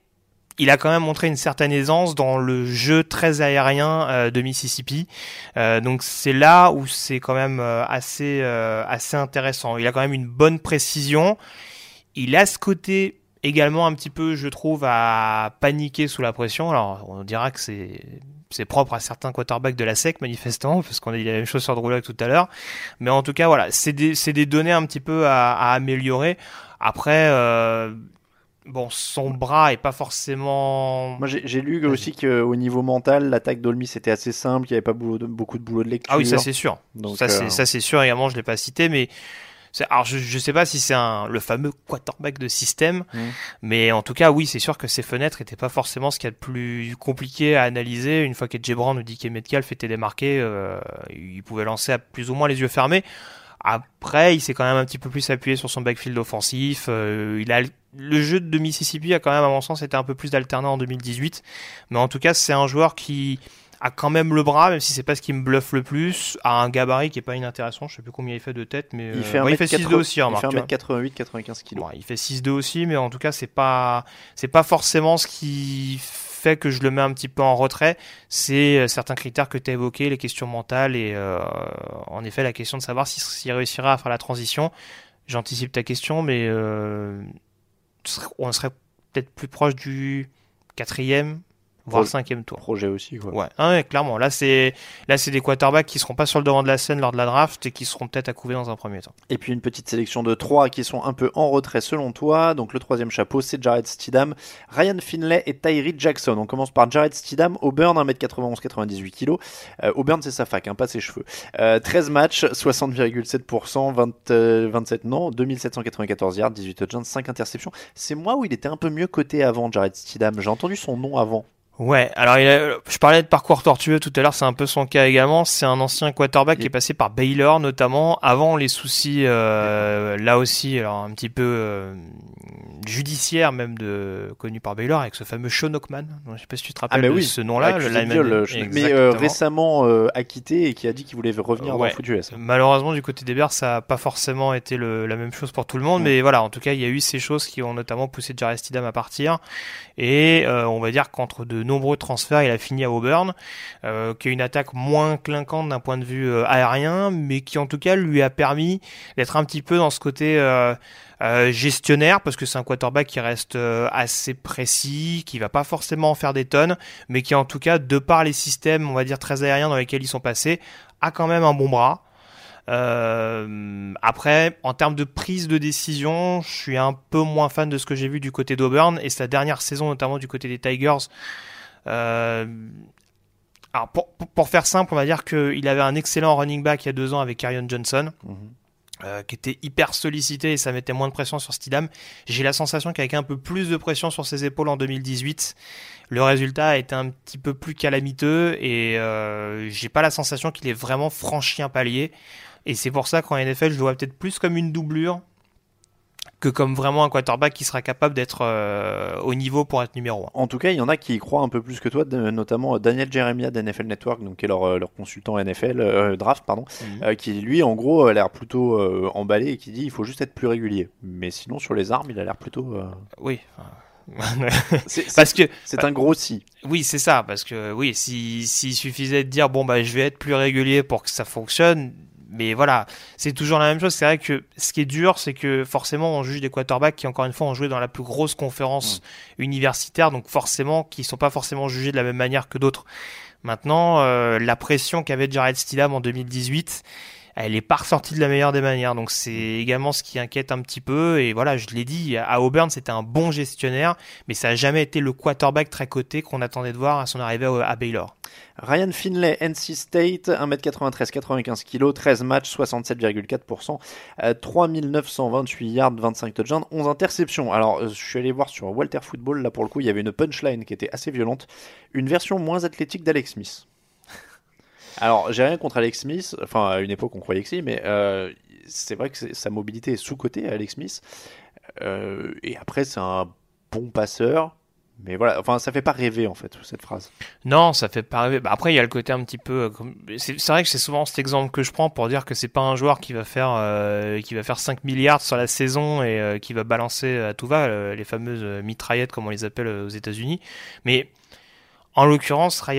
il a quand même montré une certaine aisance dans le jeu très aérien euh, de Mississippi. Donc c'est là où c'est quand même assez assez intéressant. Il a quand même une bonne précision. Il a ce côté également un petit peu, je trouve, à paniquer sous la pression. Alors on dira que c'est c'est propre à certains quarterbacks de la SEC manifestement, parce qu'on a dit la même chose sur Drew Lock tout à l'heure. Mais en tout cas, voilà, c'est des, données un petit peu à, à améliorer. Après, euh, bon, son bras est pas forcément. Moi, j'ai lu aussi qu'au niveau mental, l'attaque d'Olmis était assez simple, qu'il n'y avait pas beaucoup de boulot de lecture. Ah oui, ça c'est sûr. Donc, ça c'est euh, ça c'est sûr également. Je l'ai pas cité, mais alors je je sais pas si c'est un le fameux quarterback de système, Mhm. mais en tout cas oui, c'est sûr que ces fenêtres étaient pas forcément ce qu'il y a de plus compliqué à analyser. Une fois qu'Edge Brown ou DK Metcalf étaient démarqués, euh, il pouvait lancer à plus ou moins les yeux fermés. Après, il s'est quand même un petit peu plus appuyé sur son backfield offensif. Euh, il a le jeu de Mississippi a quand même, à mon sens, été un peu plus alternant en 2018. Mais en tout cas, c'est un joueur qui a quand même le bras, même si c'est pas ce qui me bluffe le plus, a un gabarit qui est pas inintéressant. Je sais plus combien il fait de tête, mais Il euh, fait ouais, il fait 1m80 6'2 aussi, il remarque. fait tu vois. 1m88, 95 kg. Bon, il fait 6-2 aussi, mais en tout cas, c'est pas, c'est pas forcément ce qui fait que je le mets un petit peu en retrait. C'est euh, certains critères que tu as évoqués, les questions mentales et euh, en effet la question de savoir s'il s'il réussira à faire la transition. J'anticipe ta question, mais euh, on serait peut-être plus proche du quatrième, voire Proche. cinquième tour. Projet aussi, quoi. Ouais, ah ouais, clairement. Là, c'est là, c'est des quarterbacks qui seront pas sur le devant de la scène lors de la draft et qui seront peut-être à couver dans un premier temps. Et puis une petite sélection de trois qui sont un peu en retrait selon toi. Donc le troisième chapeau, c'est Jared Stidham, Ryan Finlay et Tyree Jackson. On commence par Jared Stidham, Auburn, 1m91, 98 kg. Euh, Auburn, c'est sa fac, hein, pas ses cheveux. Euh, 13 matchs, 60,7%, 20, euh, 27 non, 2794 yards, 18 touchdowns, 5 interceptions. C'est moi où il était un peu mieux coté avant, Jared Stidham. J'ai entendu son nom avant. Ouais, alors il a- je parlais de parcours tortueux tout à l'heure, c'est un peu son cas également. C'est un ancien quarterback qui est passé par Baylor notamment avant les soucis euh, là aussi, alors un petit peu euh, judiciaire même de connu par Baylor avec ce fameux Sean Ockman. Je sais pas si tu te rappelles mais de oui, ce nom-là, le Accusé de lineman. mais euh, récemment euh, acquitté et qui a dit qu'il voulait revenir dans Ouais. le foot US. Malheureusement, du côté des Bears, ça n'a pas forcément été le- la même chose pour tout le monde, Mm. mais voilà, en tout cas, il y a eu ces choses qui ont notamment poussé Jared Stidham à partir. Et euh, on va dire qu'entre de nombreux transferts, il a fini à Auburn, euh, qui a une attaque moins clinquante d'un point de vue euh, aérien, mais qui en tout cas lui a permis d'être un petit peu dans ce côté. euh, gestionnaire parce que c'est un quarterback qui reste assez précis, qui va pas forcément en faire des tonnes, mais qui en tout cas, de par les systèmes, on va dire très aériens dans lesquels ils sont passés, a quand même un bon bras. Après, en termes de prise de décision, je suis un peu moins fan de ce que j'ai vu du côté d'Auburn et sa dernière saison, notamment du côté des Tigers. Euh, alors pour, pour, faire simple, on va dire qu'il avait un excellent running back il y a deux ans avec Arion Johnson. Mhm. Euh, qui était hyper sollicité et ça mettait moins de pression sur Stidham. J'ai la sensation qu'avec un peu plus de pression sur ses épaules en 2018, le résultat a été un petit peu plus calamiteux et euh, j'ai pas la sensation qu'il ait vraiment franchi un palier. Et c'est pour ça qu'en NFL, je le vois peut-être plus comme une doublure que comme vraiment un quarterback qui sera capable d'être euh, au niveau pour être numéro 1. En tout cas, il y en a qui y croient un peu plus que toi, notamment Daniel Jeremiah d'NFL Network, donc qui est leur, euh, leur consultant NFL euh, draft, pardon, Mhm. euh, qui lui, en gros, a l'air plutôt euh, emballé et qui dit il faut juste être plus régulier. Mais sinon, sur les armes, il a l'air plutôt. euh, Oui. (laughs) parce que C'est un gros si. oui, c'est ça parce que oui, si s'il suffisait de dire bon bah je vais être plus régulier pour que ça fonctionne, mais voilà, c'est toujours la même chose. C'est vrai que ce qui est dur, c'est que forcément on juge des quarterbacks qui encore une fois ont joué dans la plus grosse conférence universitaire, donc forcément qui sont pas forcément jugés de la même manière que d'autres. Maintenant, euh, la pression qu'avait Jared Stidham en 2018, elle est pas ressortie de la meilleure des manières. Donc c'est également ce qui inquiète un petit peu. Et voilà, je l'ai dit, à Auburn, c'était un bon gestionnaire, mais ça a jamais été le quarterback très coté qu'on attendait de voir à son arrivée à Baylor. Ryan Finlay, NC State, 1m93, 95 kg, 13 matchs, 67,4%, euh, 3928 yards, 25 touchdowns, 11 interceptions. Alors, euh, je suis allé voir sur Walter Football, là pour le coup, il y avait une punchline qui était assez violente, une version moins athlétique d'Alex Smith. Alors, j'ai rien contre Alex Smith, enfin, à une époque on croyait que si, mais euh, c'est vrai que sa mobilité est sous-cotée, Alex Smith. Euh, et après, c'est un bon passeur. Mais voilà, enfin, ça fait pas rêver en fait, cette phrase. Non, ça fait pas rêver. Bah, après, il y a le côté un petit peu. euh, C'est vrai que c'est souvent cet exemple que je prends pour dire que c'est pas un joueur qui va faire qui va faire 5 milliards sur la saison et qui va balancer à tout va les fameuses mitraillettes comme on les appelle aux États-Unis. Mais en l'occurrence, Ryan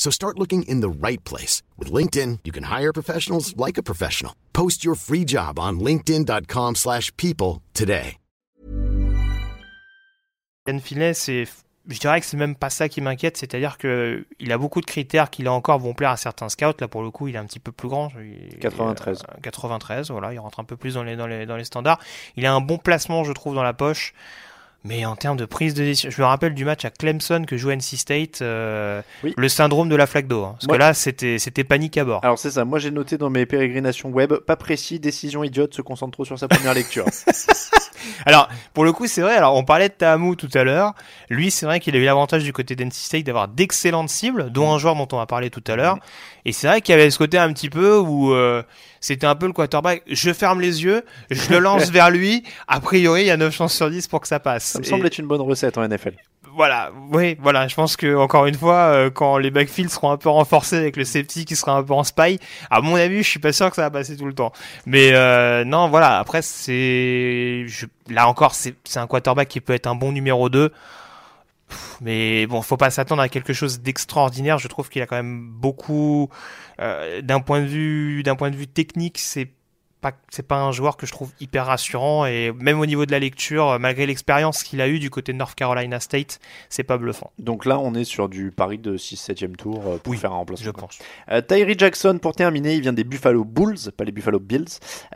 So start looking in the right place. With LinkedIn, you can hire professionals like a professional. Post your free job on linkedin.com/people slash people today. Finlay, c'est je dirais que c'est même pas ça qui m'inquiète, c'est-à-dire que il a beaucoup de critères qui là encore vont plaire à certains scouts. Là pour le coup, il est un petit peu plus grand. Il- 93. euh, 93, voilà, il rentre un peu plus dans les, dans les, dans les standards. Il a un bon placement, je trouve, dans la poche. Mais en termes de prise de décision, je me rappelle du match à Clemson que jouait NC State, euh, Oui. le syndrome de la flaque d'eau. hein. parce Moi- que là, c'était c'était panique à bord. Alors c'est ça, moi j'ai noté dans mes pérégrinations web, pas précis, décision idiote, se concentre trop sur sa première lecture. (laughs) Alors, pour le coup, c'est vrai. Alors, on parlait de Tahamou tout à l'heure. Lui, c'est vrai qu'il a eu l'avantage du côté d'NC State d'avoir d'excellentes cibles, dont un joueur dont on va parler tout à l'heure. Et c'est vrai qu'il y avait ce côté un petit peu où euh, c'était un peu le quarterback. Je ferme les yeux, je le lance (laughs) vers lui. A priori, il y a 9 chances sur 10 pour que ça passe. Ça me Et- semble être une bonne recette en NFL. Voilà, oui, voilà. Je pense que encore une fois, euh, quand les backfields seront un peu renforcés avec le safety qui sera un peu en spy, à mon avis, je suis pas sûr que ça va passer tout le temps. Mais euh, non, voilà. Après, c'est là encore, c'est c'est un quarterback qui peut être un bon numéro 2 mais bon, faut pas s'attendre à quelque chose d'extraordinaire. Je trouve qu'il a quand même beaucoup, euh, d'un point de vue, d'un point de vue technique, c'est pas, c'est pas un joueur que je trouve hyper rassurant et même au niveau de la lecture, malgré l'expérience qu'il a eu du côté de North Carolina State, c'est pas bluffant. Donc là, on est sur du pari de 6-7e tour euh, pour faire un remplacement. Je pense. Euh, Tyree Jackson, pour terminer, il vient des Buffalo Bulls, pas les Buffalo Bills.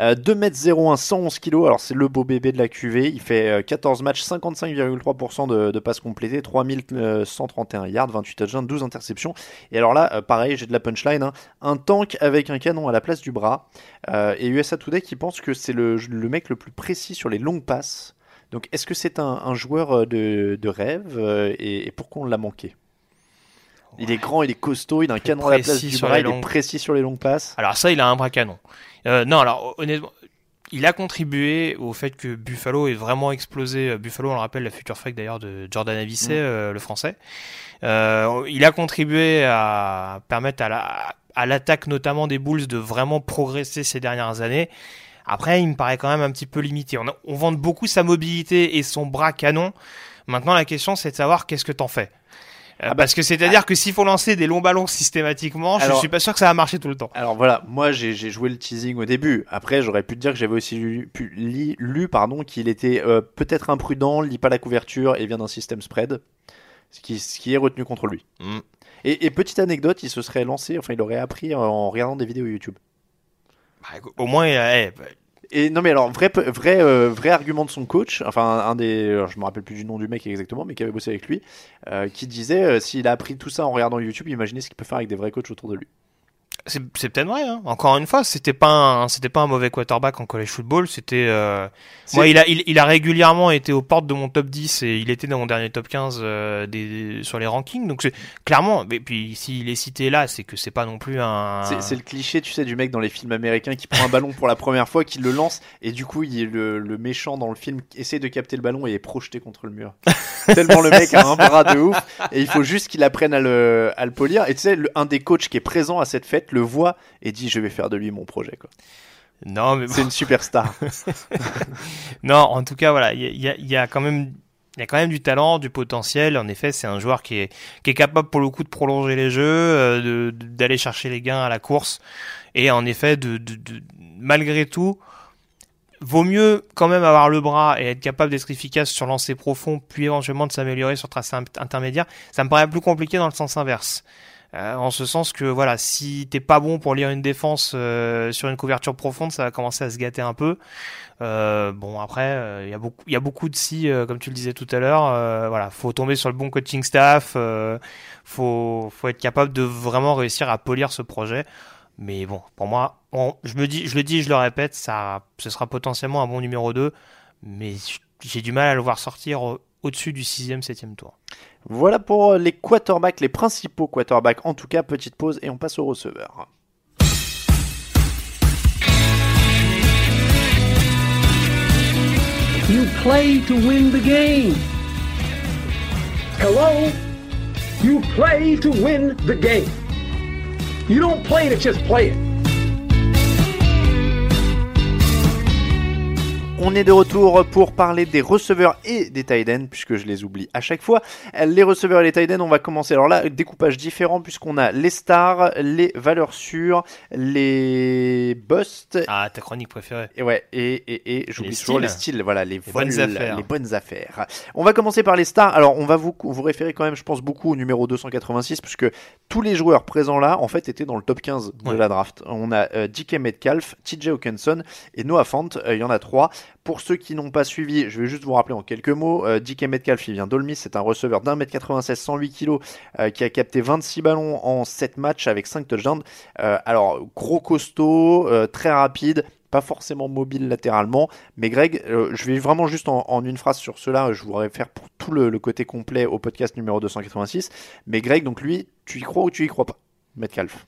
Euh, 2m01, 111 kg. Alors, c'est le beau bébé de la QV. Il fait euh, 14 matchs, 55,3% de, de passes complétées, 3131 yards, 28 touchdowns, 12 interceptions. Et alors là, euh, pareil, j'ai de la punchline. hein. Un tank avec un canon à la place du bras. Euh, et USA Today qui pense que c'est le, le mec le plus précis sur les longues passes. Donc, est-ce que c'est un, un joueur euh, de, de rêve euh, et, et pourquoi on l'a manqué? Il est grand, il est costaud, il a un canon à la place du sur bras, il est précis sur les longues passes. Alors ça, il a un bras canon. Euh, non, alors honnêtement, il a contribué au fait que Buffalo ait vraiment explosé. Buffalo, on le rappelle, la future fake d'ailleurs de Jordan Avicet, Mm. euh, le français. Euh, il a contribué à permettre à la à l'attaque notamment des Bulls de vraiment progresser ces dernières années. Après, il me paraît quand même un petit peu limité. On, a- on vante beaucoup sa mobilité et son bras canon. Maintenant, la question, c'est de savoir qu'est-ce que t'en fais. Euh, Ah bah, parce que c'est-à-dire que s'il faut lancer des longs ballons systématiquement, Alors- je suis pas sûr que ça va marcher tout le temps. Alors voilà, moi j'ai j'ai joué le teasing au début. Après, j'aurais pu te dire que j'avais aussi lu, pu- li- lu pardon, qu'il était euh, peut-être imprudent, lit pas la couverture et vient d'un système spread, ce qui, ce qui est retenu contre lui. Mm. Et, et petite anecdote, il se serait lancé, enfin il aurait appris en regardant des vidéos YouTube. Bah, au moins, eh, bah, Et non mais alors vrai vrai euh, vrai argument de son coach, enfin un, un des, alors, je me rappelle plus du nom du mec exactement, mais qui avait bossé avec lui, euh, qui disait euh, s'il a appris tout ça en regardant YouTube, imaginez ce qu'il peut faire avec des vrais coachs autour de lui. C'est c'est peut-être vrai. Hein. Encore une fois, c'était pas un, c'était pas un mauvais quarterback en college football. C'était euh, moi, il a, il, il a régulièrement été aux portes de mon top 10 et il était dans mon dernier top 15 euh, des, sur les rankings. Donc c'est clairement. Et puis s'il est cité là, c'est que c'est pas non plus un. C'est c'est le cliché, tu sais, du mec dans les films américains qui prend un ballon pour la première fois, qui le lance, et du coup, il, le, le méchant dans le film essaie de capter le ballon et est projeté contre le mur. (laughs) Tellement le mec a un bras de ouf, et il faut juste qu'il apprenne à le, à le polir. Et tu sais, le- un des coachs qui est présent à cette fête le voit et dit Je vais faire de lui mon projet. quoi. Non, mais C'est une superstar. (laughs) (laughs) Non, en tout cas, voilà, il y a, y y quand même. Il y a quand même du talent, du potentiel. En effet, c'est un joueur qui est, qui est capable pour le coup de prolonger les jeux, euh, d'aller chercher les gains à la course. Et en effet, de, de- de- malgré tout, vaut mieux quand même avoir le bras et être capable d'être efficace sur lancer profond, puis éventuellement de s'améliorer sur tracé int- intermédiaire. Ça me paraît plus compliqué dans le sens inverse. Euh, en ce sens que voilà, si t'es pas bon pour lire une défense euh, sur une couverture profonde, ça va commencer à se gâter un peu. Euh, bon après, il y a beaucoup, il y a beaucoup de si, comme tu le disais tout à l'heure. voilà, faut tomber sur le bon coaching staff. faut, faut être capable de vraiment réussir à polir ce projet. Mais bon, pour moi, je me dis, je le dis, je le répète, ça, ce sera potentiellement un bon numéro 2 mais j'ai du mal à le voir sortir au-dessus du 6e, 7e tour. voilà pour les quarterbacks, les principaux quarterbacks. En tout cas, petite pause et on passe au receveur. You play to win the game. Hello? You play to win the game. You don't play to just play it. On est de retour pour parler des receveurs et des tight ends, puisque je les oublie à chaque fois. Les receveurs et les tight ends, on va commencer. Alors là, découpage différent, puisqu'on a les stars, les valeurs sûres, les busts. Ah, ta chronique préférée. Et ouais, et, et, et j'oublie toujours les styles. voilà, les, bonnes vols, affaires. les bonnes affaires. On va commencer par les stars. Alors, on va vous, vous référer quand même, je pense, beaucoup au numéro 286, puisque tous les joueurs présents là, en fait, étaient dans le top 15 de Ouais. la draft. On a euh, DK Metcalf, TJ Hawkinson et Noah Fant. Euh, Il y en a trois. Pour ceux qui n'ont pas suivi, je vais juste vous rappeler en quelques mots. Euh, DK Metcalf, il vient d'Olmis, c'est un receveur d'un mètre 96, 108 kg, qui a capté 26 ballons en 7 matchs avec 5 touchdowns. Euh, alors, gros costaud, euh, très rapide, pas forcément mobile latéralement. Mais Greg, euh, je vais vraiment juste en, en une phrase sur cela, je voudrais faire pour tout le, le côté complet au podcast numéro 286. Mais Greg, donc lui, tu y crois ou tu y crois pas Metcalf?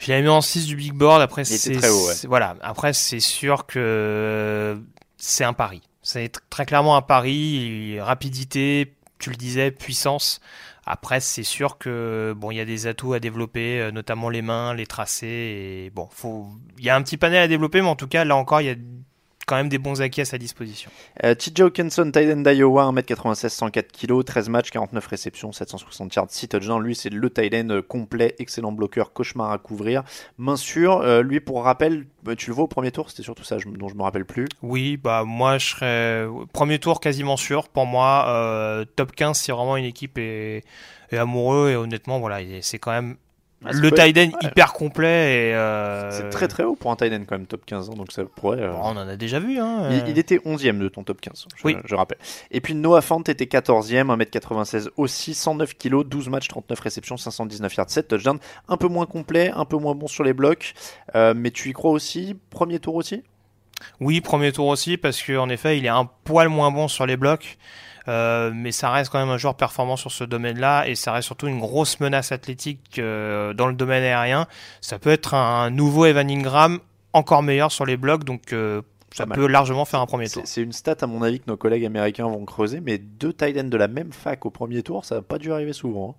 Je l'avais mis en 6 du big board. Après, c'est ouais. voilà. Après, c'est sûr que c'est un pari. C'est tr- très clairement un pari. Rapidité, tu le disais, puissance. Après, c'est sûr que bon, il y a des atouts à développer, euh, notamment les mains, les tracés. Et bon, faut, il y a un petit panel à développer, mais en tout cas, là encore, il y a quand même des bons acquis à sa disposition. Euh, TJ Hawkinson, d'Iowa, 1m96, 104 kg, 13 matchs, 49 réceptions, 760 yards, 6 touchdowns. Lui, c'est le tight end complet, excellent bloqueur, cauchemar à couvrir, main sûre. Euh, lui, pour rappel, bah, tu le vois au premier tour, c'était surtout ça dont je me rappelle plus. Oui, bah moi je serais premier tour quasiment sûr. Pour moi, euh, top 15 si vraiment une équipe est, est amoureux et honnêtement voilà, il est- c'est quand même Ah, le tight end ouais. hyper complet et euh, C'est très très haut pour un tight end quand même, top 15 ans, donc ça pourrait... euh, bon, on en a déjà vu hein. Il, euh. il était 11ème de ton top 15, je, Oui. je rappelle. Et puis Noah Fant était 14ème, 1m96 aussi, 109 kg, 12 matchs, 39 réceptions, 519 yards, 7 touchdowns. Un peu moins complet, un peu moins bon sur les blocs, mais tu y crois aussi? Premier tour aussi? Oui, premier tour aussi parce que en effet, il est un poil moins bon sur les blocs. Euh, mais ça reste quand même un joueur performant sur ce domaine-là et ça reste surtout une grosse menace athlétique euh, dans le domaine aérien. Ça peut être un nouveau Evan Ingram encore meilleur sur les blocs, donc euh, ça peut largement faire un premier tour. c'est une stat à mon avis que nos collègues américains vont creuser, mais deux tight ends de la même fac au premier tour, ça n'a pas dû arriver souvent.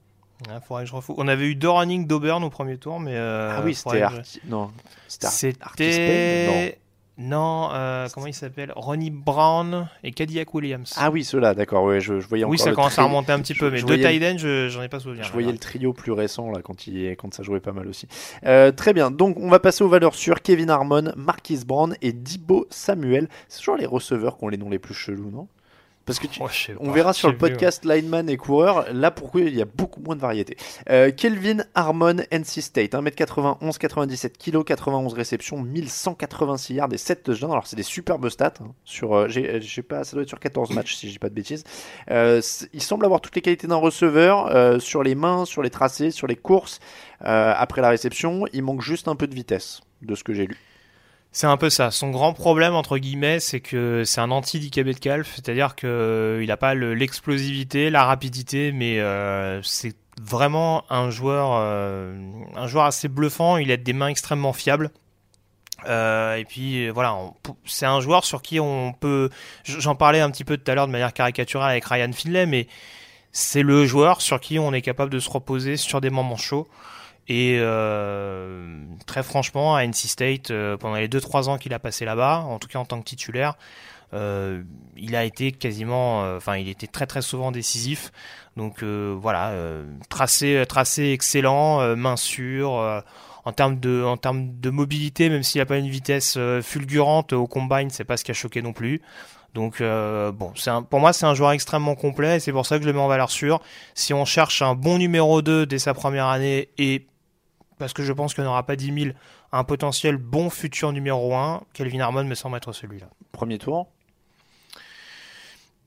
hein. Ouais, faudrait que je refou- On avait eu deux running d'Auburn au premier tour, mais ah oui, c'était je-. Non, c'était Non. Euh, comment il s'appelle? Ronnie Brown et Cadillac Williams. Ah oui, ceux-là, d'accord, ouais, je, je voyais oui, ça commence à remonter un petit je- peu, mais je deux je- j'en ai pas souvenir. Je voyais le trio plus récent là quand, il, quand ça jouait pas mal aussi. Euh, très bien, donc on va passer aux valeurs sûres. Kevin Harmon, Marquis Brown et Dibo Samuel. C'est toujours les receveurs qui ont les noms les plus chelous, non? Parce que tu- Oh, on pas, verra sur le vu, ouais. podcast lineman et coureur, là pourquoi il y a beaucoup moins de variété. Euh, Kelvin Harmon, NC State, 1m91, 97 kg, 91 réceptions, 1186 yards et 7 touchdowns. Alors c'est des superbes stats. hein, sur, euh, j'ai- sais pas, ça doit être sur 14 matchs si je dis pas de bêtises. Euh, il semble avoir toutes les qualités d'un receveur euh, sur les mains, sur les tracés, sur les courses. euh, après la réception, il manque juste un peu de vitesse, de ce que j'ai lu. C'est un peu ça. Son grand problème, entre guillemets, c'est que c'est un anti-DKB de Calf, c'est-à-dire que euh, n'a pas le- l'explosivité, la rapidité, mais euh, c'est vraiment un joueur, euh, un joueur assez bluffant. Il a des mains extrêmement fiables. Euh, et puis voilà, c'est un joueur sur qui on peut. J'en parlais un petit peu tout à l'heure de manière caricaturale avec Ryan Finlay, mais c'est le joueur sur qui on est capable de se reposer sur des moments chauds. Et euh, très franchement, à NC State, euh, pendant les 2-3 ans qu'il a passé là-bas, en tout cas en tant que titulaire, euh, il a été quasiment, enfin, il était très très souvent décisif. Donc voilà, tracé, tracé excellent, main sûre. en termes de, en termes de mobilité, même s'il n'a pas une vitesse fulgurante au combine, c'est pas ce qui a choqué non plus. Donc bon, un- pour moi c'est un joueur extrêmement complet et c'est pour ça que je le mets en valeur sûre. Si on cherche un bon numéro 2 dès sa première année et parce que je pense qu'il n'y en aura pas 10 000, un potentiel bon futur numéro 1, Kelvin Harmon me semble être celui-là. Premier tour.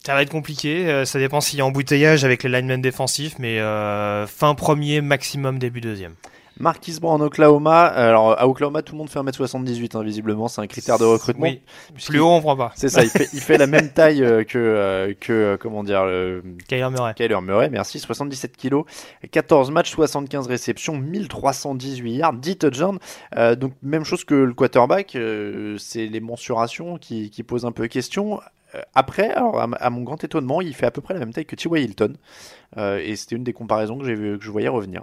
Ça va être compliqué, euh, ça dépend s'il y a embouteillage avec les linemen défensifs, mais euh, fin premier, maximum début deuxième. Marquis Brown en Oklahoma. Alors à Oklahoma, tout le monde fait 1m78, hein, visiblement, c'est un critère de recrutement. Oui, plus haut on prend pas. C'est ça, il fait, il fait la même (laughs) taille euh, que, euh, que euh, comment dire, le... Kyler Murray. Kyler Murray, merci, 77 kilos, 14 matchs, 75 réceptions, 1318 yards, 10 touchdowns. Euh, donc même chose que le quarterback, euh, c'est les mensurations qui, qui posent un peu question. Après, alors à, mon grand étonnement, il fait à peu près la même taille que T.Y. Hilton. Euh, et c'était une des comparaisons que, j'ai vu, que je voyais revenir.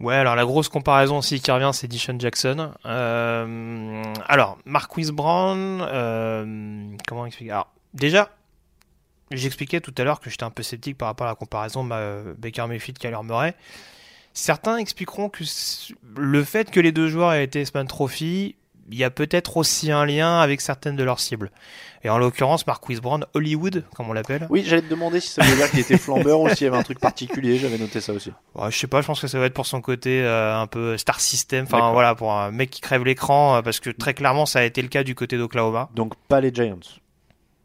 Ouais, alors la grosse comparaison aussi qui revient, c'est Dishon Jackson. Euh, alors, Marquise Brown, euh, comment expliquer? Alors, déjà, j'expliquais tout à l'heure que j'étais un peu sceptique par rapport à la comparaison Baker Mayfield Kyler Murray. Certains expliqueront que le fait que les deux joueurs aient été Span Trophy, il y a peut-être aussi un lien avec certaines de leurs cibles. Et en l'occurrence, Marquise Brown, Hollywood, comme on l'appelle. Oui, j'allais te demander si ça veut dire qu'il était flambeur ou s'il y avait un truc particulier, j'avais noté ça aussi. (laughs) Ouais, je sais pas, je pense que ça va être pour son côté euh, un peu star system, enfin voilà, pour un mec qui crève l'écran, euh, parce que très clairement ça a été le cas du côté d'Oklahoma. Donc pas les Giants.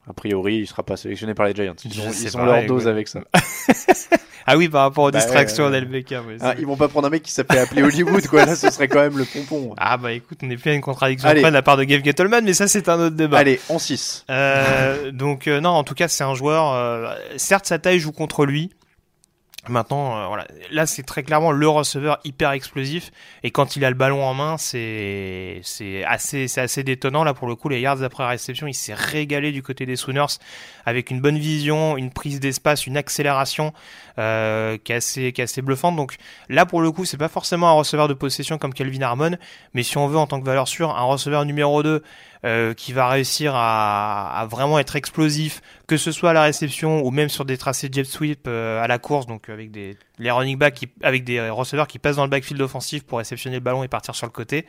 A priori, il sera pas sélectionné par les Giants. Ils ont, ils ont leur dose avec ça. (laughs) Ah oui, par rapport aux Bah distractions ouais, ouais. Ah, ils vont pas prendre un mec qui s'appelle appeler Hollywood, quoi. Là, ce serait quand même le pompon. Ah bah écoute, on n'est plus à une contradiction Allez. près de la part de Gabe Gettleman, mais ça c'est un autre débat. Allez, en 6. Euh, donc euh, non, en tout cas c'est un joueur. euh, certes, sa taille joue contre lui. Maintenant, euh, voilà, là c'est très clairement le receveur hyper explosif. Et quand il a le ballon en main, c'est c'est assez c'est assez détonnant. Là pour le coup les yards après réception, il s'est régalé du côté des Sooners avec une bonne vision, une prise d'espace, une accélération euh, qui est assez bluffante. Donc là pour le coup, c'est pas forcément un receveur de possession comme Kelvin Harmon, mais si on veut en tant que valeur sûre, un receveur numéro 2 euh, qui va réussir à, à, vraiment être explosif, que ce soit à la réception ou même sur des tracés jet sweep euh, à la course, donc avec des les running backs qui, avec des receveurs qui passent dans le backfield offensif pour réceptionner le ballon et partir sur le côté.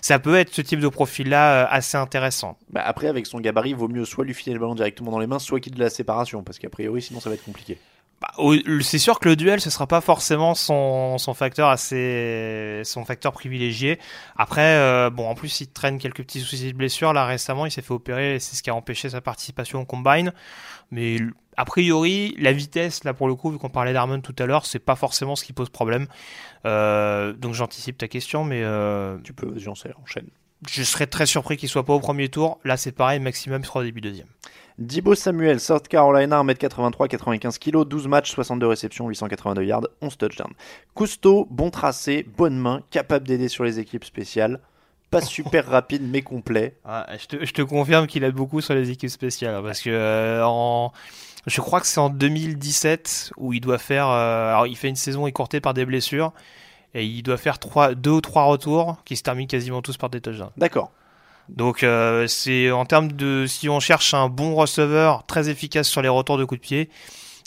Ça peut être ce type de profil-là euh, assez intéressant. Bah après, avec son gabarit, il vaut mieux soit lui filer le ballon directement dans les mains, soit qu'il de la séparation, parce qu'a priori, sinon ça va être compliqué. Bah, c'est sûr que le duel, ce sera pas forcément son, son facteur assez, son facteur privilégié. Après, euh, bon, en plus, il traîne quelques petits soucis de blessure. Là, récemment, il s'est fait opérer c'est ce qui a empêché sa participation au combine. Mais a priori, la vitesse, là, pour le coup, vu qu'on parlait d'Armon tout à l'heure, c'est pas forcément ce qui pose problème. Euh, donc, j'anticipe ta question, mais. Euh, tu peux, j'en sais, enchaîne. Je serais très surpris qu'il soit pas au premier tour. Là, c'est pareil, maximum sera au début deuxième. Dibo Samuel, South Carolina, 1m83, 95 kg, 12 matchs, 62 réceptions, 882 yards, 11 touchdowns. Cousteau, bon tracé, bonne main, capable d'aider sur les équipes spéciales. Pas (laughs) super rapide, mais complet. Ah, je, te, je, te, confirme qu'il aide beaucoup sur les équipes spéciales. Hein, parce que euh, en, je crois que c'est en 2017 où il doit faire. Euh, alors, il fait une saison écourtée par des blessures. Et il doit faire trois, deux ou trois retours qui se terminent quasiment tous par des touchdowns. D'accord. Donc euh, c'est en termes de si on cherche un bon receveur très efficace sur les retours de coups de pied,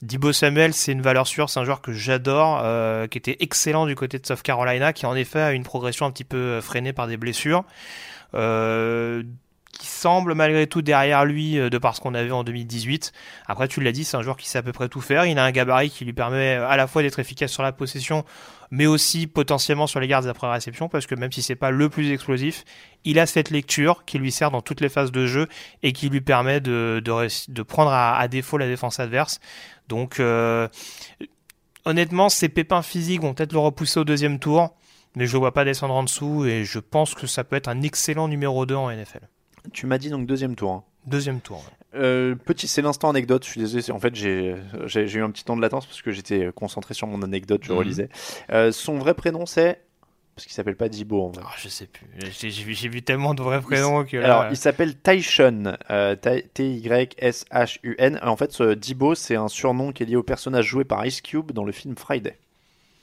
Dibo Samuel c'est une valeur sûre, c'est un joueur que j'adore, euh, qui était excellent du côté de South Carolina, qui en effet a une progression un petit peu freinée par des blessures. Euh, qui semble malgré tout derrière lui de par ce qu'on avait en 2018. Après, tu l'as dit, c'est un joueur qui sait à peu près tout faire. Il a un gabarit qui lui permet à la fois d'être efficace sur la possession, mais aussi potentiellement sur les gardes après réception, parce que même si c'est pas le plus explosif, il a cette lecture qui lui sert dans toutes les phases de jeu et qui lui permet de, de, de prendre à, à, défaut la défense adverse. Donc, euh, honnêtement, ces pépins physiques vont peut-être le repousser au deuxième tour, mais je ne vois pas descendre en dessous et je pense que ça peut être un excellent numéro 2 en NFL. Tu m'as dit donc deuxième tour. Hein. Deuxième tour. Ouais. Euh, petit, c'est l'instant anecdote. Je suis désolé. En fait, j'ai, j'ai, j'ai eu un petit temps de latence parce que j'étais concentré sur mon anecdote. Je Mhm. relisais. Euh, son vrai prénom, c'est? Parce qu'il s'appelle pas Dibo en vrai. Ah, je sais plus. J'ai, j'ai vu, j'ai vu tellement de vrais prénoms que. Là... Alors, il s'appelle Tyshun. Euh, T-Y-S-H-U-N. En fait, ce Dibo, c'est un surnom qui est lié au personnage joué par Ice Cube dans le film Friday.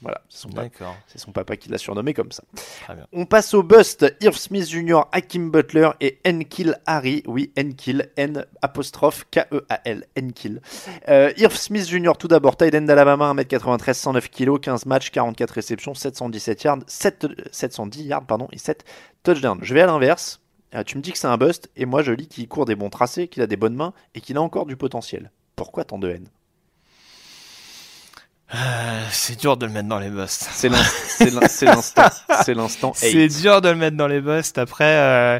Voilà, c'est son, papa qui l'a surnommé comme ça. Très bien. On passe au bust. Irv Smith Jr., Hakim Butler et Enkil Harry. Oui, Enkil, N apostrophe K-E-A-L, Enkil. Euh, Irv Smith Jr., tout d'abord, end d'Alabama, 1m93, 109 kg, 15 matchs, 44 réceptions, 717 yards, 7, 710 yards, pardon, et 7 touchdowns. Je vais à l'inverse. Euh, tu me dis que c'est un bust, et moi je lis qu'il court des bons tracés, qu'il a des bonnes mains, et qu'il a encore du potentiel. Pourquoi tant de haine Euh, c'est dur de le mettre dans les busts. C'est l'in- c'est l'in- c'est l'instant. C'est l'instant. (laughs) C'est dur de le mettre dans les busts. Après, euh,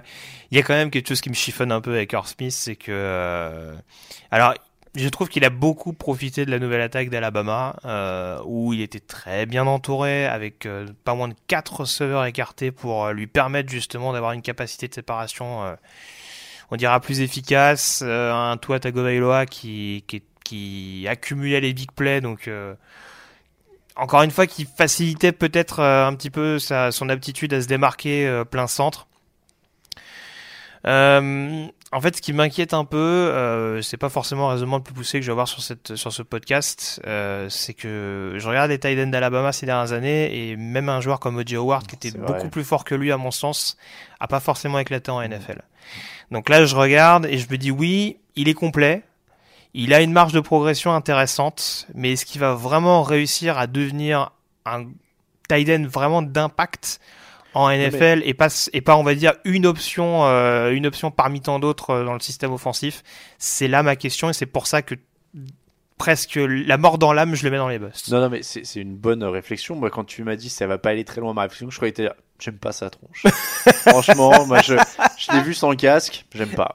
il y a quand même quelque chose qui me chiffonne un peu avec Smith, c'est que, euh, alors, je trouve qu'il a beaucoup profité de la nouvelle attaque d'Alabama, euh, où il était très bien entouré, avec pas moins de quatre receveurs écartés pour lui permettre justement d'avoir une capacité de séparation, euh, on dira plus efficace, euh, un Tua Tagovailoa qui, qui, qui accumulait les big plays, donc. euh, encore une fois, qui facilitait peut-être euh, un petit peu sa, son aptitude à se démarquer euh, plein centre. En fait, ce qui m'inquiète un peu, c'est pas forcément le raisonnement le plus poussé que je vais avoir sur, cette, sur ce podcast, c'est que je regarde les tight ends d'Alabama ces dernières années et même un joueur comme O.J. Howard, qui était beaucoup plus fort que lui à mon sens, a pas forcément éclaté en NFL. Donc là, je regarde et je me dis oui, il est complet, il a une marge de progression intéressante, mais est-ce qu'il va vraiment réussir à devenir un tight end vraiment d'impact en NFL et pas et pas on va dire une option euh, une option parmi tant d'autres euh, dans le système offensif? C'est là ma question et c'est pour ça que presque la mort dans l'âme, je le mets dans les busts. Non, non, mais c'est une bonne réflexion. Moi, quand tu m'as dit ça va pas aller très loin, ma réflexion, je croyais que j'aime pas sa tronche. (laughs) Franchement, moi, je, je l'ai vu sans casque, j'aime pas.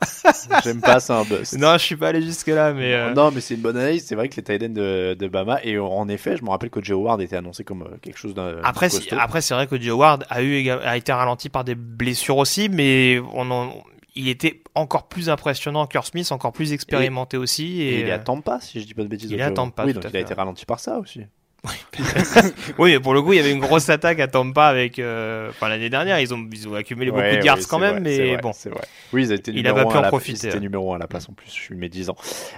J'aime pas, c'est un bust. Non, je suis pas allé jusque là, mais euh, Non, mais c'est une bonne analyse. C'est vrai que les tight de, de Bama, et en effet, je me rappelle que Joe Howard était annoncé comme euh, quelque chose d'un. Après, c'est vrai que Joe Ward a eu a été ralenti par des blessures aussi, mais on en- il était encore plus impressionnant qu'Earl Smith, encore plus expérimenté aussi. Et Et, il euh, Tampa, si je dis pas de bêtises. il à Tampa, Oui, tout donc à il a été ralenti par ça aussi. (laughs) oui, mais pour le coup, il y avait une grosse attaque à Tampa avec. euh, Enfin, l'année dernière, ils ont, ils ont accumulé beaucoup Ouais, de yards quand même, vrai, mais vrai, bon. c'est vrai. Oui, ils étaient Il a pas pu en la- profiter, ouais. numéro 1 à la place en plus, je suis médisant.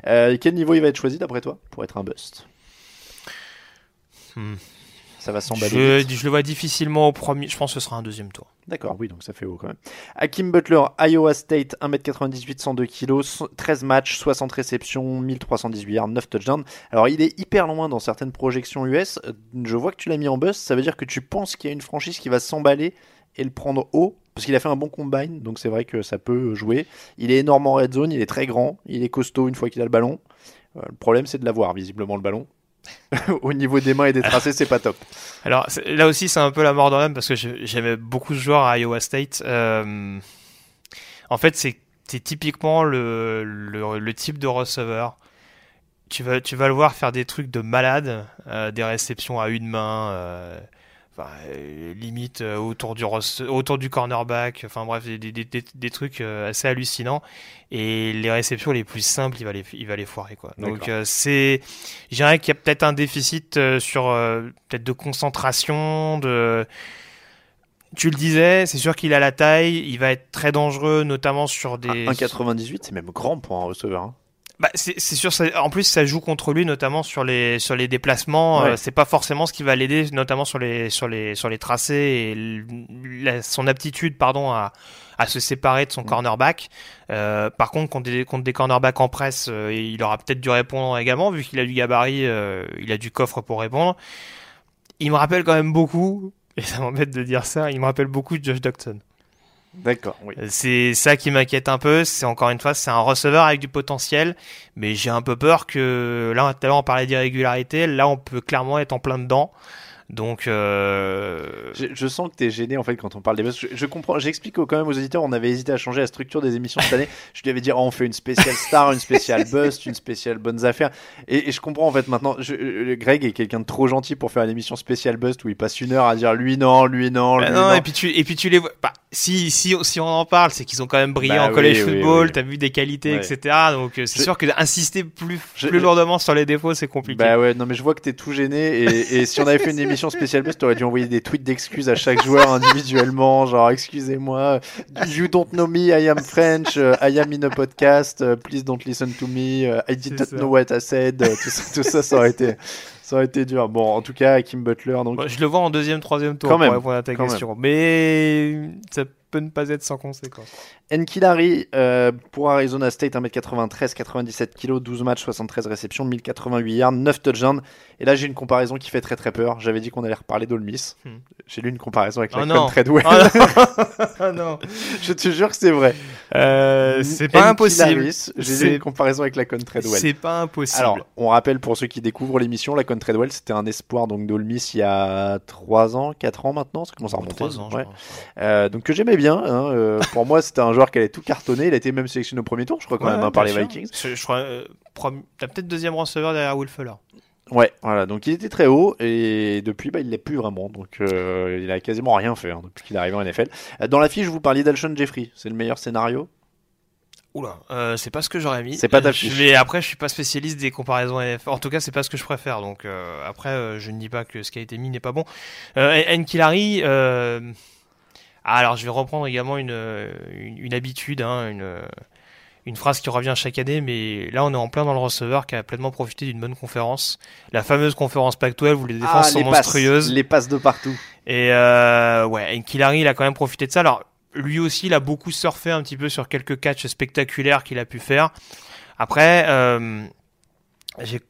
Euh, quel niveau il va être choisi d'après toi pour être un bust? Hmm. Ça va s'emballer. Je le vois difficilement au premier. Je pense que ce sera un deuxième tour. D'accord, oui, donc ça fait haut quand même. Hakim Butler, Iowa State, 1m98, 102 kg, 13 matchs, 60 réceptions, 1318 yards, 9 touchdowns. Alors il est hyper loin dans certaines projections US. Je vois que tu l'as mis en bust, ça veut dire que tu penses qu'il y a une franchise qui va s'emballer et le prendre haut? Parce qu'il a fait un bon combine, donc c'est vrai que ça peut jouer. Il est énorme en red zone, il est très grand, il est costaud une fois qu'il a le ballon. Euh, le problème c'est de l'avoir, visiblement, le ballon. (laughs) Au niveau des mains et des tracés, c'est pas top. Alors là aussi, c'est un peu la mort dans l'âme parce que j'aimais beaucoup ce joueur à Iowa State. Euh, en fait, c'est typiquement le, type de receveur. Tu vas, tu vas le voir faire des trucs de malade, euh, des réceptions à une main, euh, enfin, euh, limite euh, autour, du autour du cornerback, enfin bref, des, des, des, des trucs euh, assez hallucinants. Et les réceptions les plus simples, il va les, il va les foirer. Quoi. Donc euh, c'est, je dirais qu'il y a peut-être un déficit sur euh, peut-être de concentration, de tu le disais, c'est sûr qu'il a la taille, il va être très dangereux, notamment sur des. 1,98, c'est même grand pour un receveur. hein. Bah, c'est sûr, en plus ça joue contre lui, notamment sur les sur les déplacements. Ouais. euh, c'est pas forcément ce qui va l'aider, notamment sur les sur les sur les tracés et la- son aptitude, pardon, à à se séparer de son cornerback. Euh, par contre, contre des, contre des cornerbacks en presse, euh, il aura peut-être dû répondre également, vu qu'il a du gabarit, euh, il a du coffre pour répondre. Il me rappelle quand même beaucoup, (laughs) et ça m'embête de dire ça, il me rappelle beaucoup de Josh Docton. D'accord, oui. C'est ça qui m'inquiète un peu. C'est encore une fois, c'est un receveur avec du potentiel, mais j'ai un peu peur que là, tout à l'heure, on parlait d'irrégularité. Là, on peut clairement être en plein dedans. Donc, euh... Je, je sens que tu es gêné en fait quand on parle des busts. Je, je comprends, j'explique quand même aux auditeurs, on avait hésité à changer la structure des émissions cette année. Je lui avais dit, oh, on fait une spéciale star, une spéciale (laughs) bust, une spéciale bonnes affaires. Et, et je comprends en fait maintenant. Je, euh, Greg est quelqu'un de trop gentil pour faire une émission spéciale bust où il passe une heure à dire lui non, lui non, lui bah non. non, et puis tu et puis tu les vois. Bah, si si si on en parle, c'est qu'ils ont quand même brillé Bah en college oui, football. oui. T'as vu des qualités, etc. Donc euh, c'est Je- sûr que d'insister plus lourdement sur les défauts, c'est compliqué. Bah ouais, non mais je vois que t'es tout gêné et, et si on avait fait une émission (laughs) spéciale bust, t'aurais dû envoyer des tweets d'excuses à chaque joueur individuellement, genre excusez-moi, you don't know me, I am French, I am in a podcast, please don't listen to me, I did not know what I said, tout ça, tout ça, ça aurait été, ça aurait été dur. Bon, en tout cas, Kim Butler, donc Moi, je le vois en deuxième, troisième tour Quand pour même, répondre à ta question, mais ça peut ne pas être sans conséquence. Enkilari euh, pour Arizona State, 1m93, 97 kg, 12 matchs, 73 réceptions, 1088 yards, 9 touchdowns. Et là, j'ai une comparaison qui fait très très peur. J'avais dit qu'on allait reparler d'Ole Miss. Hmm. J'ai lu une comparaison avec la Oh non. Country Treadwell. Oh non. Oh non. Je te jure que c'est vrai. Euh, c'est pas impossible. J'ai lu une comparaison avec la Treadwell. C'est pas impossible. Alors, on rappelle pour ceux qui découvrent l'émission, la Treadwell, c'était un espoir donc Miss il y a 3 ans, 4 ans maintenant, ça commence à remonter. Trois ans, je Ouais. Euh, donc que j'aimais bien. hein, euh, pour moi, c'était un joueur qui allait tout cartonner. Il a été même sélectionné au premier tour, je crois quand Ouais, même, hein, par les sûr. Vikings. Je, je crois, euh, prom- t'as peut-être deuxième receveur derrière Will Fuller. Ouais, voilà. Donc il était très haut et depuis, bah, il l'est plus vraiment. Donc euh, il a quasiment rien fait hein, depuis qu'il est arrivé en NFL. Dans la fiche, vous parliez d'Alshon Jeffrey. C'est le meilleur scénario? Oula, euh, c'est pas ce que j'aurais mis. C'est pas ta fiche. Mais après, je suis pas spécialiste des comparaisons NFL. En tout cas, c'est pas ce que je préfère. Donc euh, après, euh, je ne dis pas que ce qui a été mis n'est pas bon. Euh, Nkilari, alors je vais reprendre également une, une, une habitude, hein, une, une phrase qui revient chaque année, mais là on est en plein dans le receveur qui a pleinement profité d'une bonne conférence. La fameuse conférence Pac-12 où les défenses sont Ah, les passes, monstrueuses. les passes de partout. Et euh, ouais, Nkilari, il a quand même profité de ça. Alors, lui aussi, il a beaucoup surfé un petit peu sur quelques catchs spectaculaires qu'il a pu faire. Après, euh, j'ai-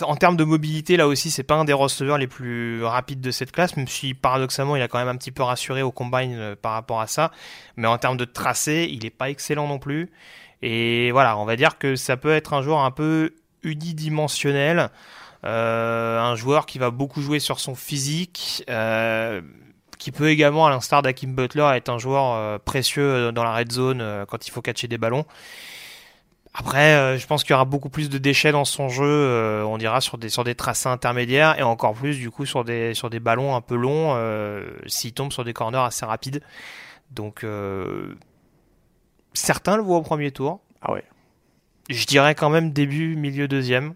en termes de mobilité, là aussi, c'est pas un des receveurs les plus rapides de cette classe, même si paradoxalement, il a quand même un petit peu rassuré au combine euh, par rapport à ça. Mais en termes de tracé, il est pas excellent non plus. Et voilà, on va dire que ça peut être un joueur un peu unidimensionnel. Euh, un joueur qui va beaucoup jouer sur son physique, euh, qui peut également, à l'instar d'Akim Butler, être un joueur précieux dans la red zone quand il faut catcher des ballons. Après, euh, je pense qu'il y aura beaucoup plus de déchets dans son jeu, euh, on dira sur des sur des tracés intermédiaires et encore plus du coup sur des sur des ballons un peu longs euh, s'il tombe sur des corners assez rapides. Donc euh, certains le voient au premier tour. Ah ouais. Je dirais quand même début milieu deuxième.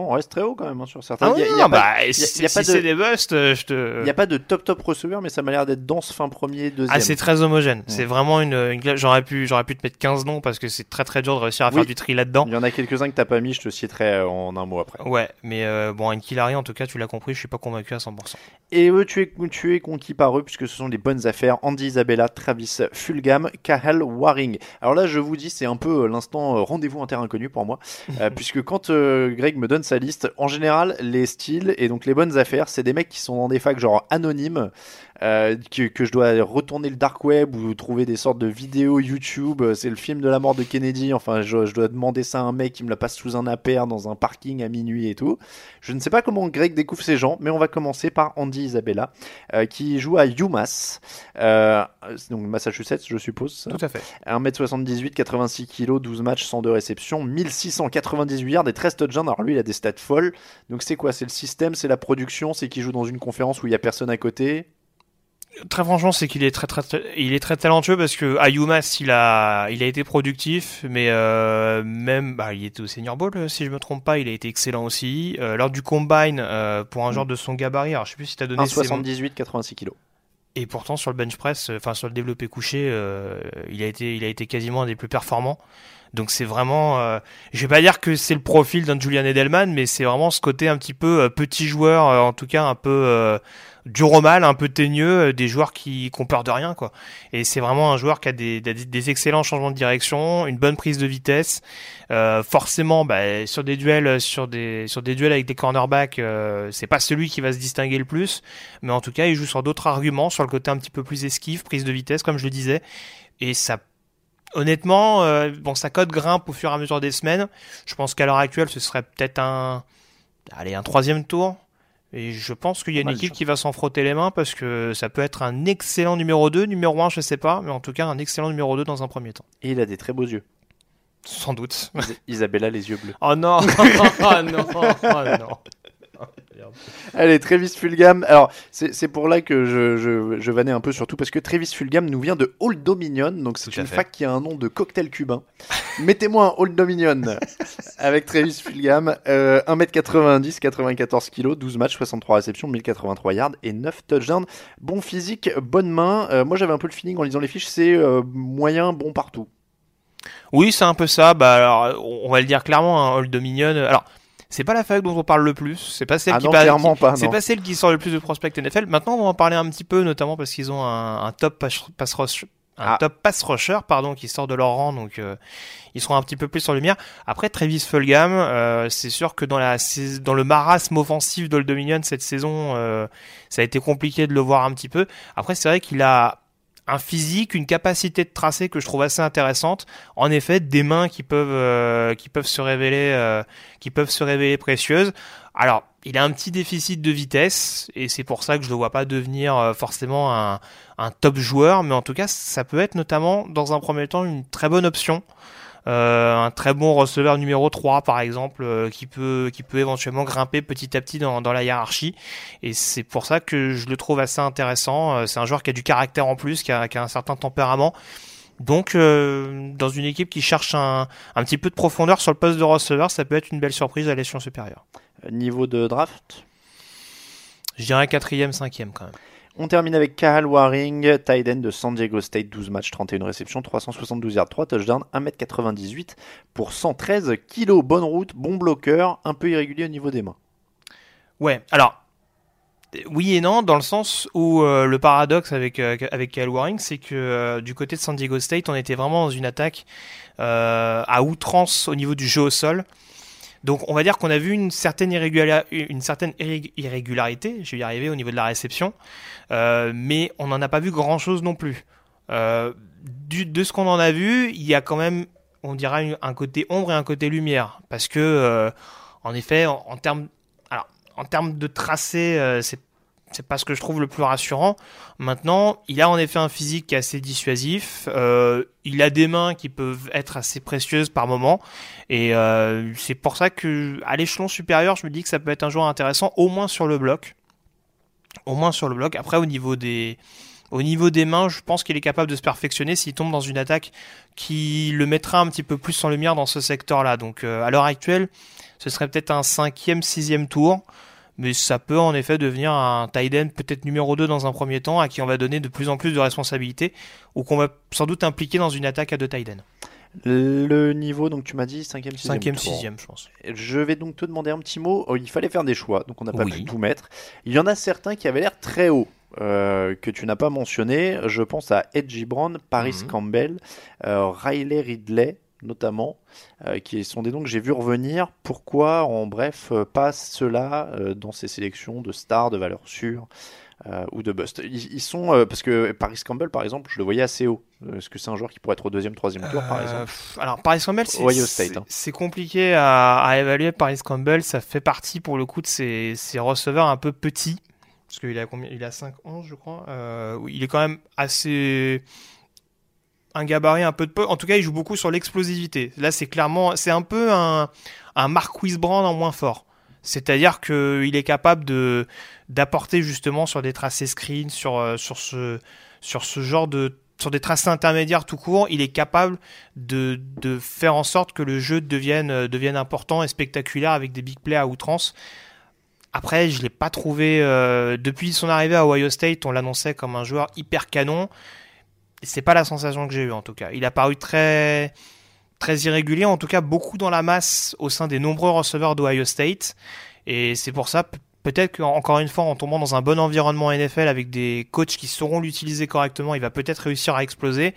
On reste très haut quand même hein, sur certains. Ah oui, non, pas- bah, si, c'est des busts, euh, je te. Il n'y a pas de top top receveur, mais ça m'a l'air d'être dense fin premier, deuxième. Ah, c'est très homogène. C'est vraiment une, J'aurais pu, j'aurais pu te mettre 15 noms parce que c'est très très dur de réussir à Oui. faire du tri là-dedans. Il y en a quelques-uns que t'as pas mis, je te citerai euh, en un mot après. Ouais, mais euh, bon, Ankilari, en tout cas, tu l'as compris, je suis pas convaincu à 100%. Et eux, tu es, tu es conquis par eux puisque ce sont des bonnes affaires. Andy Isabella, Travis Fulgham, Kahal Waring. Alors là, je vous dis, c'est un peu euh, l'instant rendez-vous en terre inconnue pour moi. euh, (laughs) puisque quand euh, Greg me donne liste, en général, les styles et donc les bonnes affaires, c'est des mecs qui sont dans des facs genre anonymes. Euh, que, que je dois retourner le dark web ou trouver des sortes de vidéos YouTube. euh, C'est le film de la mort de Kennedy. Enfin, je, je dois demander ça à un mec qui me la passe sous un APR dans un parking à minuit et tout. Je ne sais pas comment Greg découvre ces gens, mais on va commencer par Andy Isabella, euh, qui joue à UMass, euh, donc Massachusetts, je suppose. ça. Tout à fait. 1m78, 86 kg, 12 matchs, 102 réceptions, 1698 yards et 13 touchdowns. Alors lui, il a des stats folles. Donc c'est quoi? C'est le système, c'est la production, c'est qu'il joue dans une conférence où il y a personne à côté. Très franchement, c'est qu'il est très, très, très- il est très talentueux parce que à UMass, il a, il a été productif, mais euh, même, bah, il était au Senior Bowl, euh, si je me trompe pas, il a été excellent aussi. Euh, lors du combine, euh, pour un joueur de son gabarit, alors je sais plus si t'as donné ses- 1,78, 86 kg. Et pourtant sur le bench press, enfin sur le développé couché, il a été, il a été quasiment un des plus performants. Donc c'est vraiment, euh, je vais pas dire que c'est le profil d'un Julian Edelman, mais c'est vraiment ce côté un petit peu euh, petit joueur, euh, en tout cas un peu dur au mal, un peu teigneux, euh, des joueurs qui qui ont peur de rien quoi. Et c'est vraiment un joueur qui a des, des, excellents changements de direction, une bonne prise de vitesse. Euh, forcément, bah, sur des duels, sur des sur des duels avec des cornerbacks, euh, c'est pas celui qui va se distinguer le plus, mais en tout cas, il joue sur d'autres arguments, sur le côté un petit peu plus esquive, prise de vitesse, comme je le disais, et ça. Honnêtement, euh, bon, sa cote grimpe au fur et à mesure des semaines. Je pense qu'à l'heure actuelle, ce serait peut-être un, allez, un troisième tour. Et je pense qu'il y a une équipe qui va s'en frotter les mains parce que ça peut être un excellent numéro 2, numéro 1, je sais pas, mais en tout cas un excellent numéro 2 dans un premier temps. Et il a des très beaux yeux. Sans doute. Is- Isabella, les yeux bleus. Oh non, (laughs) oh non, oh non. Allez, Travis Fulgham. Alors, c'est pour là que je, je, je vannais un peu surtout parce que Travis Fulgham nous vient de Old Dominion, donc c'est une fait. fac qui a un nom de cocktail cubain. Mettez-moi un Old Dominion (laughs) avec Travis Fulgham. Euh, 1m90, 94 kg, 12 matchs, 63 réceptions, 1083 yards et 9 touchdowns. Bon physique, bonne main. Euh, moi, j'avais un peu le feeling en lisant les fiches, c'est euh, moyen, bon partout. Oui, c'est un peu ça. Bah alors, on va le dire clairement, hein, Old Dominion. Alors, c'est pas la fac dont on parle le plus. C'est pas celle Ah qui non, pa- clairement qui- pas, C'est non. pas celle qui sort le plus de prospects NFL. Maintenant, on va en parler un petit peu, notamment parce qu'ils ont un, un top pass, pass rush. Un Ah. top pass rusher, pardon, qui sort de leur rang, donc euh, ils seront un petit peu plus sur lumière. Après, Travis Fulgham, euh, c'est sûr que dans la sais- dans le marasme offensif d'Old Dominion cette saison, euh, ça a été compliqué de le voir un petit peu. Après, c'est vrai qu'il a un physique, une capacité de tracer que je trouve assez intéressante. En effet, des mains qui peuvent euh, qui peuvent se révéler euh, qui peuvent se révéler précieuses. Alors, il a un petit déficit de vitesse et c'est pour ça que je ne le vois pas devenir euh, forcément un top joueur, mais en tout cas, ça peut être notamment dans un premier temps une très bonne option. Euh, un très bon receveur numéro 3 par exemple euh, qui peut qui peut éventuellement grimper petit à petit dans, dans la hiérarchie. Et c'est pour ça que je le trouve assez intéressant. Euh, c'est un joueur qui a du caractère en plus qui a, qui a un certain tempérament. Donc euh, dans une équipe qui cherche un, un petit peu de profondeur sur le poste de receveur ça peut être une belle surprise à l'échelon supérieur. Niveau de draft? Je dirais quatrième cinquième quand même On termine avec Kahal Waring, end de San Diego State, 12 matchs, 31 réceptions, 372 yards, 3 touchdowns, 1m98 pour 113 kilos. Bonne route, bon bloqueur, un peu irrégulier au niveau des mains. Ouais, alors oui et non, dans le sens où euh, le paradoxe avec euh, avec Kyle Waring, c'est que euh, du côté de San Diego State, on était vraiment dans une attaque euh, à outrance au niveau du jeu au sol. Donc on va dire qu'on a vu une certaine, irrégularité, je vais y arriver au niveau de la réception, euh, mais on n'en a pas vu grand-chose non plus. Euh, du, de ce qu'on en a vu, il y a quand même, on dirait, un côté ombre et un côté lumière, parce que euh, en effet, en, en termes en termes de tracé, c'est c'est pas ce que je trouve le plus rassurant. Maintenant, il a en effet un physique qui est assez dissuasif. euh, il a des mains qui peuvent être assez précieuses par moment. Et euh, c'est pour ça que à l'échelon supérieur, je me dis que ça peut être un joueur intéressant, au moins sur le bloc. Au moins sur le bloc. Après, au niveau des mains, je pense qu'il est capable de se perfectionner s'il tombe dans une attaque qui le mettra un petit peu plus en lumière dans ce secteur-là. Donc euh, à l'heure actuelle, ce serait peut-être un cinquième, sixième tour, mais ça peut en effet devenir un tight end peut-être numéro 2 dans un premier temps, à qui on va donner de plus en plus de responsabilités, ou qu'on va sans doute impliquer dans une attaque à deux tight ends. Le niveau, donc tu m'as dit 5ème, 6ème. 5ème, tour. 6ème, je pense. Je vais donc te demander un petit mot. Oh, il fallait faire des choix, donc on n'a pas Oui. pu tout mettre. Il y en a certains qui avaient l'air très hauts. euh, que tu n'as pas mentionné, je pense à Edgy Brown, Paris Mhm. Campbell, euh, Riley Ridley notamment, euh, qui sont des noms que j'ai vu revenir. Pourquoi, en bref, euh, pas ceux-là euh, dans ces sélections de stars, de valeur sûre euh, ou de bust? Ils, ils sont parce que Paris Campbell, par exemple, je le voyais assez haut. Est-ce que c'est un joueur qui pourrait être au deuxième, troisième tour, par exemple? alors Paris Campbell, c'est hein. compliqué à, à évaluer. Paris Campbell, ça fait partie pour le coup de ces, ces receveurs un peu petits, parce qu'il a combien? Il a 5-11, je crois. Il est quand même assez un gabarit un peu de peu. En tout cas, il joue beaucoup sur l'explosivité. Là, c'est clairement, c'est un peu un, un Marquis Brand en moins fort. C'est-à-dire qu'il est capable de d'apporter justement sur des tracés screen, sur, euh, sur, ce, sur ce genre de sur des tracés intermédiaires tout court, il est capable de, de faire en sorte que le jeu devienne, euh, devienne important et spectaculaire avec des big plays à outrance. Après, je l'ai pas trouvé. euh, depuis son arrivée à Ohio State, on l'annonçait comme un joueur hyper canon. C'est pas la sensation que j'ai eue en tout cas. Il a paru très très irrégulier, en tout cas beaucoup dans la masse au sein des nombreux receveurs d'Ohio State. Et c'est pour ça, pe- peut-être qu'encore une fois, en tombant dans un bon environnement NFL avec des coachs qui sauront l'utiliser correctement, il va peut-être réussir à exploser.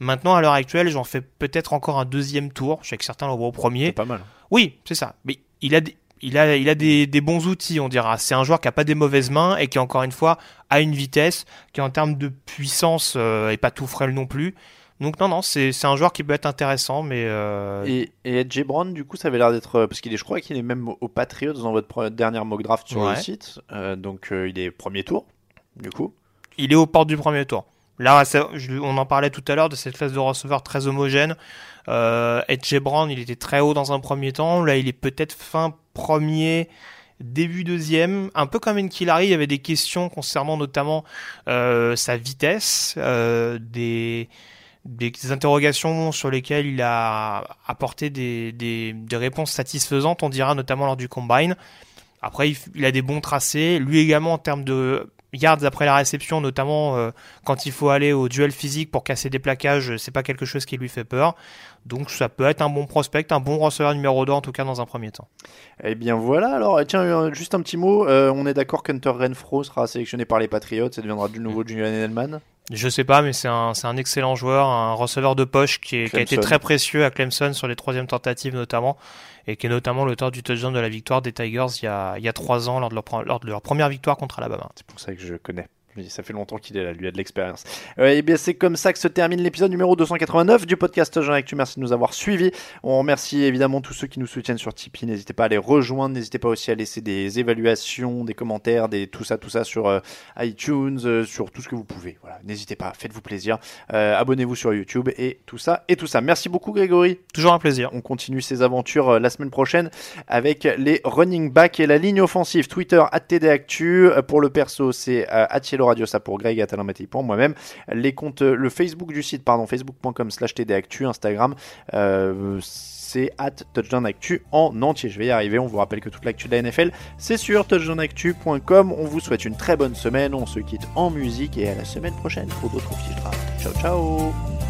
Maintenant, à l'heure actuelle, j'en fais peut-être encore un deuxième tour. Je sais que certains l'envoient au premier. C'est pas mal. Oui, c'est ça. Mais il a des, il a, il a des, des bons outils, on dira. C'est un joueur qui a pas des mauvaises mains et qui, encore une fois, a une vitesse qui, en termes de puissance, euh, est pas tout frêle non plus. Donc, non, non, c'est c'est un joueur qui peut être intéressant, mais. euh, Et, et Edge Brown, du coup, ça avait l'air d'être. euh, Parce qu'il est, je crois qu'il est même aux Patriots dans votre dernière mock draft sur Ouais. le site. Euh, donc, il est premier tour, du coup. il est aux portes du premier tour. Là, ça- je- on en parlait tout à l'heure de cette classe de receveurs très homogène. Edge Brown, il était très haut dans un premier temps. Là, il est peut-être fin premier, début deuxième. Un peu comme Enkilari, il y avait des questions concernant notamment euh, sa vitesse, euh, des, des interrogations sur lesquelles il a apporté des, des, des réponses satisfaisantes, on dira notamment lors du combine. Après, il, a des bons tracés. Lui également en termes de yards après la réception, notamment euh, quand il faut aller au duel physique pour casser des plaquages, c'est pas quelque chose qui lui fait peur. Donc ça peut être un bon prospect, un bon receveur numéro 2 en tout cas dans un premier temps. Eh bien voilà, alors tiens, euh, juste un petit mot. euh, on est d'accord qu'Hunter Renfro sera sélectionné par les Patriots et deviendra du nouveau Julian Edelman. Je sais pas, mais c'est un, c'est un excellent joueur, un receveur de poche qui, est- qui a été très précieux à Clemson sur les troisièmes tentatives notamment, et qui est notamment l'auteur du touchdown de la victoire des Tigers il y a, trois ans lors de, leur, lors de leur première victoire contre Alabama. C'est pour ça que je connais. Ça fait longtemps qu'il est là, lui a de l'expérience. Euh, et bien c'est comme ça que se termine l'épisode numéro 289 du podcast Jean Actu. Merci de nous avoir suivis. On remercie évidemment tous ceux qui nous soutiennent sur Tipeee. N'hésitez pas à les rejoindre. N'hésitez pas aussi à laisser des évaluations, des commentaires, des tout ça, tout ça sur euh, iTunes, euh, sur tout ce que vous pouvez. Voilà, n'hésitez pas, faites-vous plaisir. Abonnez-vous sur YouTube et tout ça et tout ça. Merci beaucoup Grégory. Toujours un plaisir. On continue ces aventures la semaine prochaine avec les running backs et la ligne offensive. Twitter, @tdactu. Euh, Pour le perso, c'est euh, @yellow radio, ça pour Greg, @alainmattei pour moi-même. Les comptes, euh, le Facebook du site, pardon, facebook.com slash tdactu, Instagram, euh, c'est at touchdownactu en entier. Je vais y arriver. On vous rappelle que toute l'actu de la NFL, c'est sur touchdownactu.com. On vous souhaite une très bonne semaine. On se quitte en musique et à la semaine prochaine pour d'autres fiches draft. Ciao, ciao.